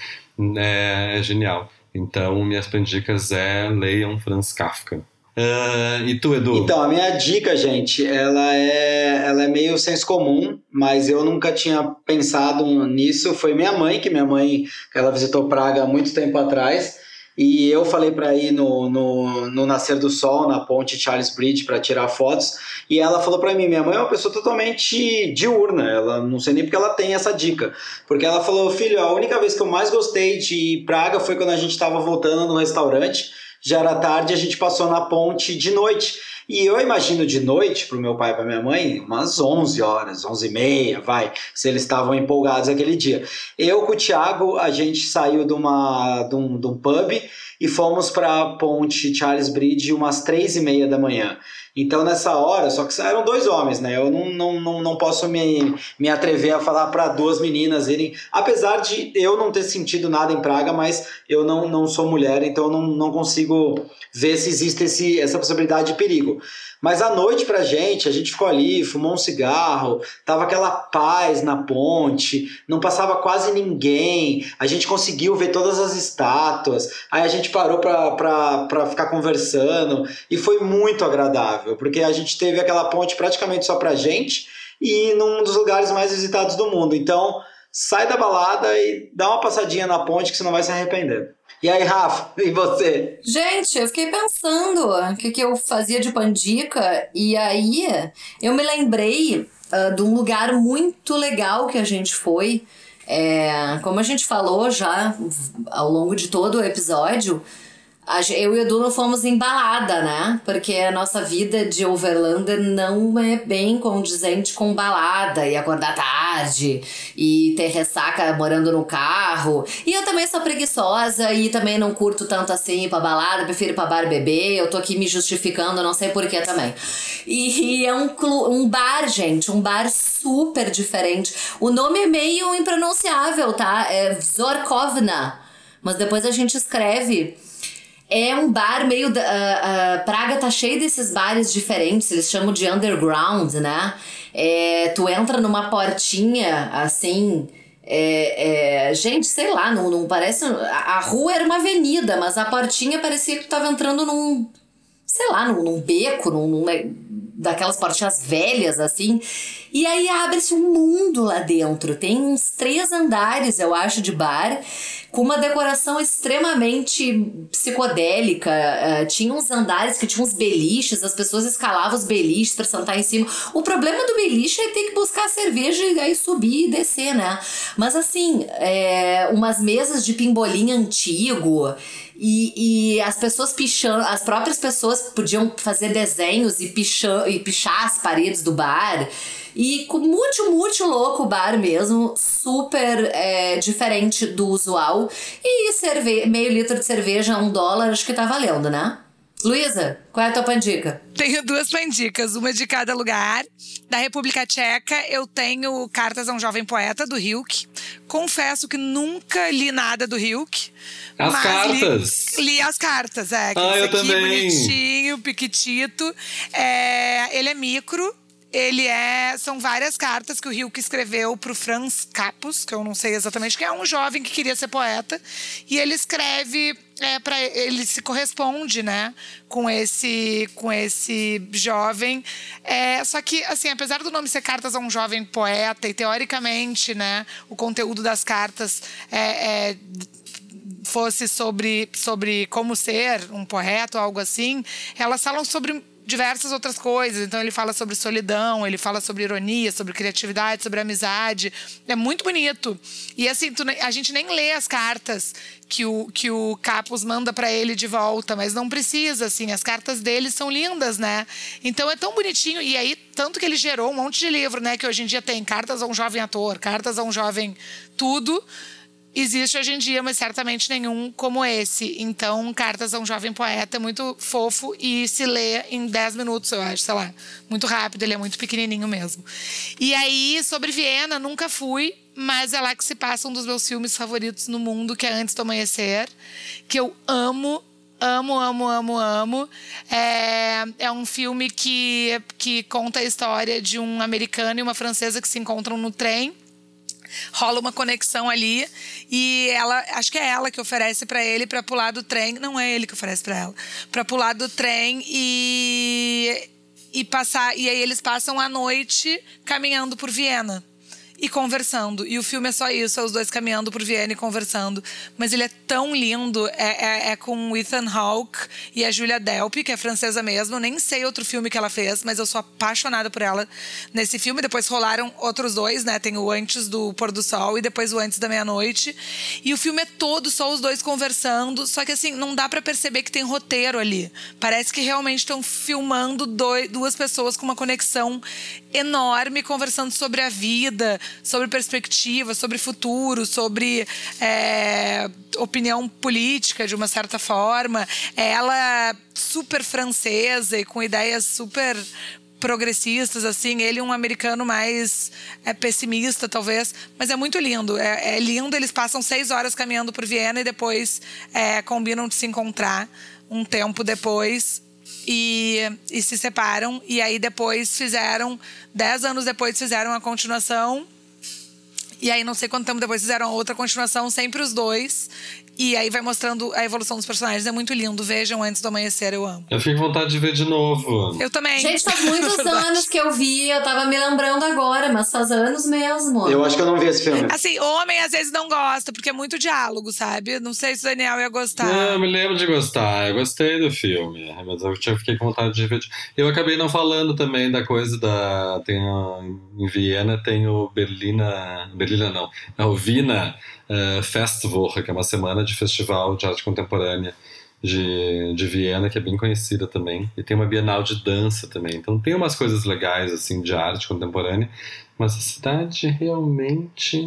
é, é genial. Então, minhas dicas é leiam Franz Kafka. Uh, e tu, Edu? Então, a minha dica, gente, ela é, ela é meio senso comum, mas eu nunca tinha pensado nisso. Foi minha mãe, que minha mãe, ela visitou Praga há muito tempo atrás, e eu falei para ir no, no, no, nascer do sol, na ponte Charles Bridge, para tirar fotos. E ela falou para mim: minha mãe é uma pessoa totalmente diurna. Ela não sei nem porque ela tem essa dica. Porque ela falou: filho, a única vez que eu mais gostei de Praga foi quando a gente estava voltando no restaurante já era tarde, a gente passou na ponte de noite. E eu imagino de noite, para o meu pai e para minha mãe, umas 11 horas, 11 e meia, vai, se eles estavam empolgados aquele dia. Eu com o Thiago, a gente saiu de, uma, de, um, de um pub e fomos para a ponte Charles Bridge umas três e meia da manhã. Então, nessa hora, só que eram dois homens, né? Eu não, não, não, não posso me, me atrever a falar para duas meninas irem. Apesar de eu não ter sentido nada em Praga, mas eu não, não sou mulher, então eu não, não consigo ver se existe esse, essa possibilidade de perigo. Mas à noite pra gente, a gente ficou ali, fumou um cigarro, tava aquela paz na ponte, não passava quase ninguém, a gente conseguiu ver todas as estátuas, aí a gente parou pra, pra, pra ficar conversando e foi muito agradável, porque a gente teve aquela ponte praticamente só pra gente e num dos lugares mais visitados do mundo. Então, sai da balada e dá uma passadinha na ponte que você não vai se arrepender. E aí, Rafa, e você? Gente, eu fiquei pensando o que, que eu fazia de pandica, e aí eu me lembrei uh, de um lugar muito legal que a gente foi. É, como a gente falou já ao longo de todo o episódio, eu e o Edu não fomos embalada, né? Porque a nossa vida de Overlander não é bem condizente com balada e acordar tarde e ter ressaca morando no carro. E eu também sou preguiçosa e também não curto tanto assim ir pra balada, prefiro ir pra bar beber. Eu tô aqui me justificando, não sei porquê também. E, e é um, um bar, gente, um bar super diferente. O nome é meio impronunciável, tá? É Zorkovna. Mas depois a gente escreve é um bar meio. Uh, uh, Praga tá cheio desses bares diferentes, eles chamam de underground, né? É, tu entra numa portinha assim. É, é, gente, sei lá, não, não parece. A, a rua era uma avenida, mas a portinha parecia que tu tava entrando num. Sei lá, num, num beco, num, num daquelas portinhas velhas assim. E aí abre-se um mundo lá dentro. Tem uns três andares, eu acho, de bar, com uma decoração extremamente psicodélica. Uh, tinha uns andares que tinham uns beliches, as pessoas escalavam os beliches para sentar em cima. O problema do beliche é ter que buscar cerveja e aí subir e descer, né? Mas assim, é, umas mesas de pimbolim antigo. E, e as pessoas pichando, as próprias pessoas podiam fazer desenhos e, pichar, e pichar as paredes do bar. E com muito, muito louco o bar mesmo, super é, diferente do usual. E cerve meio litro de cerveja, um dólar, acho que tá valendo, né? Luísa, qual é a tua pandica? Tenho duas pandicas, uma de cada lugar. Da República Tcheca, eu tenho Cartas a um Jovem Poeta, do Hilke. Confesso que nunca li nada do Hilke. As cartas? Li, li, as cartas, é. Ah, eu aqui, também. bonitinho, piquitito. É, ele é micro, ele é. São várias cartas que o Hilke escreveu para o Franz Capus, que eu não sei exatamente, que é um jovem que queria ser poeta. E ele escreve. É, para ele se corresponde, né, com esse com esse jovem. É, só que, assim, apesar do nome ser cartas a um jovem poeta e teoricamente, né, o conteúdo das cartas é, é fosse sobre, sobre como ser um poeta ou algo assim, elas falam sobre diversas outras coisas. Então ele fala sobre solidão, ele fala sobre ironia, sobre criatividade, sobre amizade. É muito bonito. E assim, tu, a gente nem lê as cartas que o, que o Capus manda para ele de volta, mas não precisa, assim, as cartas dele são lindas, né? Então é tão bonitinho. E aí, tanto que ele gerou um monte de livro, né? Que hoje em dia tem cartas a um jovem ator, cartas a um jovem tudo existe hoje em dia, mas certamente nenhum como esse. Então, Cartas a um Jovem Poeta é muito fofo e se lê em 10 minutos, eu acho, sei lá. Muito rápido, ele é muito pequenininho mesmo. E aí, sobre Viena, nunca fui, mas é lá que se passa um dos meus filmes favoritos no mundo, que é Antes do Amanhecer, que eu amo. Amo, amo, amo, amo. É, é um filme que, que conta a história de um americano e uma francesa que se encontram no trem rola uma conexão ali e ela acho que é ela que oferece para ele para pular do trem não é ele que oferece para ela para pular do trem e e passar e aí eles passam a noite caminhando por Viena e conversando. E o filme é só isso, é os dois caminhando por Viena e conversando. Mas ele é tão lindo. É, é, é com Ethan Hawke e a Julia Delpy, que é francesa mesmo. Nem sei outro filme que ela fez, mas eu sou apaixonada por ela nesse filme. Depois rolaram outros dois, né? Tem o Antes do Pôr do Sol e depois o Antes da Meia-Noite. E o filme é todo só os dois conversando. Só que assim, não dá para perceber que tem roteiro ali. Parece que realmente estão filmando dois, duas pessoas com uma conexão enorme conversando sobre a vida, sobre perspectiva, sobre futuro, sobre é, opinião política de uma certa forma. Ela super francesa e com ideias super progressistas, assim, ele um americano mais é, pessimista, talvez, mas é muito lindo. É, é, lindo, eles passam seis horas caminhando por Viena e depois é, combinam de se encontrar um tempo depois e, e se separam. E aí depois fizeram, dez anos depois fizeram a continuação. E aí, não sei quanto tempo depois fizeram outra continuação, sempre os dois. E aí vai mostrando a evolução dos personagens. É muito lindo. Vejam antes do amanhecer, eu amo. Eu fico com vontade de ver de novo. Eu também. Gente, faz muitos anos que eu vi, eu tava me lembrando agora, mas faz anos mesmo. Eu acho que eu não vi esse filme. Assim, homem às vezes não gosta, porque é muito diálogo, sabe? Não sei se o Daniel ia gostar. Não, eu me lembro de gostar. Eu gostei do filme. Mas eu tinha- fiquei com vontade de ver. de- Eu acabei não falando também da coisa da. Tem a- em Viena tem o Berlina. Berlina não. É o Wiener eh, Festival, que é uma semana de festival de arte contemporânea de, de Viena, que é bem conhecida também. E tem uma Bienal de dança também. Então tem umas coisas legais assim de arte contemporânea. Mas a cidade realmente.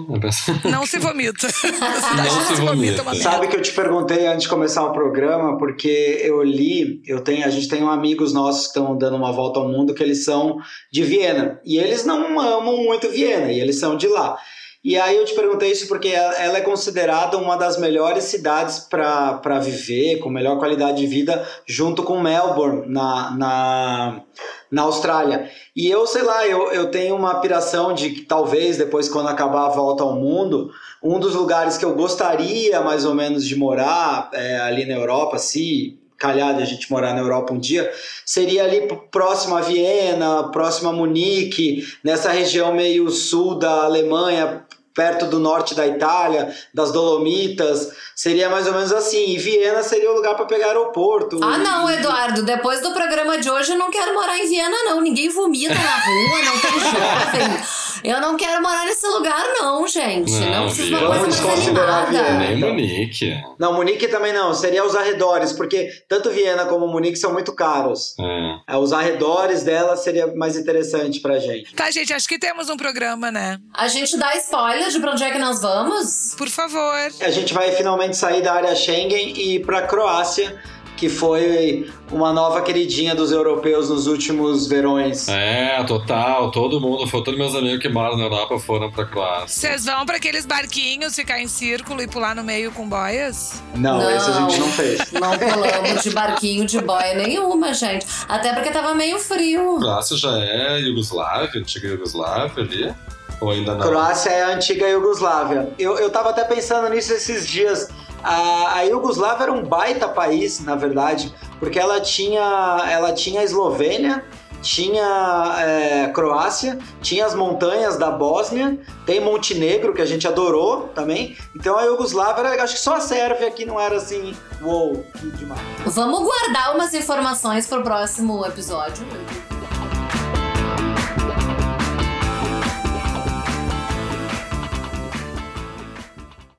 Não se vomita. Não se vomita. uma Sabe que eu te perguntei antes de começar o programa, porque eu li, eu tenho, a gente tem amigos nossos que estão dando uma volta ao mundo que eles são de Viena. E eles não amam muito Viena, e eles são de lá. E aí eu te perguntei isso porque ela é considerada uma das melhores cidades para viver, com melhor qualidade de vida, junto com Melbourne, na, na, na Austrália. E eu, sei lá, eu, eu tenho uma piração de que talvez depois, quando acabar a volta ao mundo, um dos lugares que eu gostaria mais ou menos de morar é, ali na Europa, se calhar a gente morar na Europa um dia, seria ali próximo a Viena, próximo a Munique, nessa região meio sul da Alemanha, perto do norte da Itália, das Dolomitas, seria mais ou menos assim. E Viena seria o lugar para pegar aeroporto. Ah, não, Eduardo. Depois do programa de hoje, eu não quero morar em Viena, não. Ninguém vomita na rua, não tem jovem. Eu não quero morar nesse lugar, não, gente. Não, Não, precisa de uma Viena. coisa Vamos mais animada. Viena. Nem Então. Munique. Não, Munique também não, seria os arredores, porque tanto Viena como Munique são muito caros. É. É, Os arredores dela seria mais interessante pra gente. Tá, gente, acho que temos um programa, né? A gente dá spoiler de pra onde é que nós vamos? Por favor. A gente vai finalmente sair da área Schengen e ir pra Croácia, que foi uma nova queridinha dos europeus nos últimos verões. É, total. Todo mundo, foi todos meus amigos que moram na Europa foram pra Croácia. Vocês vão pra aqueles barquinhos ficar em círculo e pular no meio com boias? Não, Não. esse a gente não fez. Não pulamos de barquinho de boia nenhuma, gente. Até porque tava meio frio. Croácia já é Iugoslávia, antiga Iugoslávia ali? Ou ainda não? Croácia é a antiga Iugoslávia. Eu, eu tava até pensando nisso esses dias. A, a Iugoslávia era um baita país, na verdade, porque ela tinha, ela tinha a Eslovênia, tinha é, Croácia, tinha as montanhas da Bósnia, tem Montenegro, que a gente adorou também. Então a Iugoslávia, era, acho que só a Sérvia que não era assim, uou, que demais. Vamos guardar umas informações pro próximo episódio.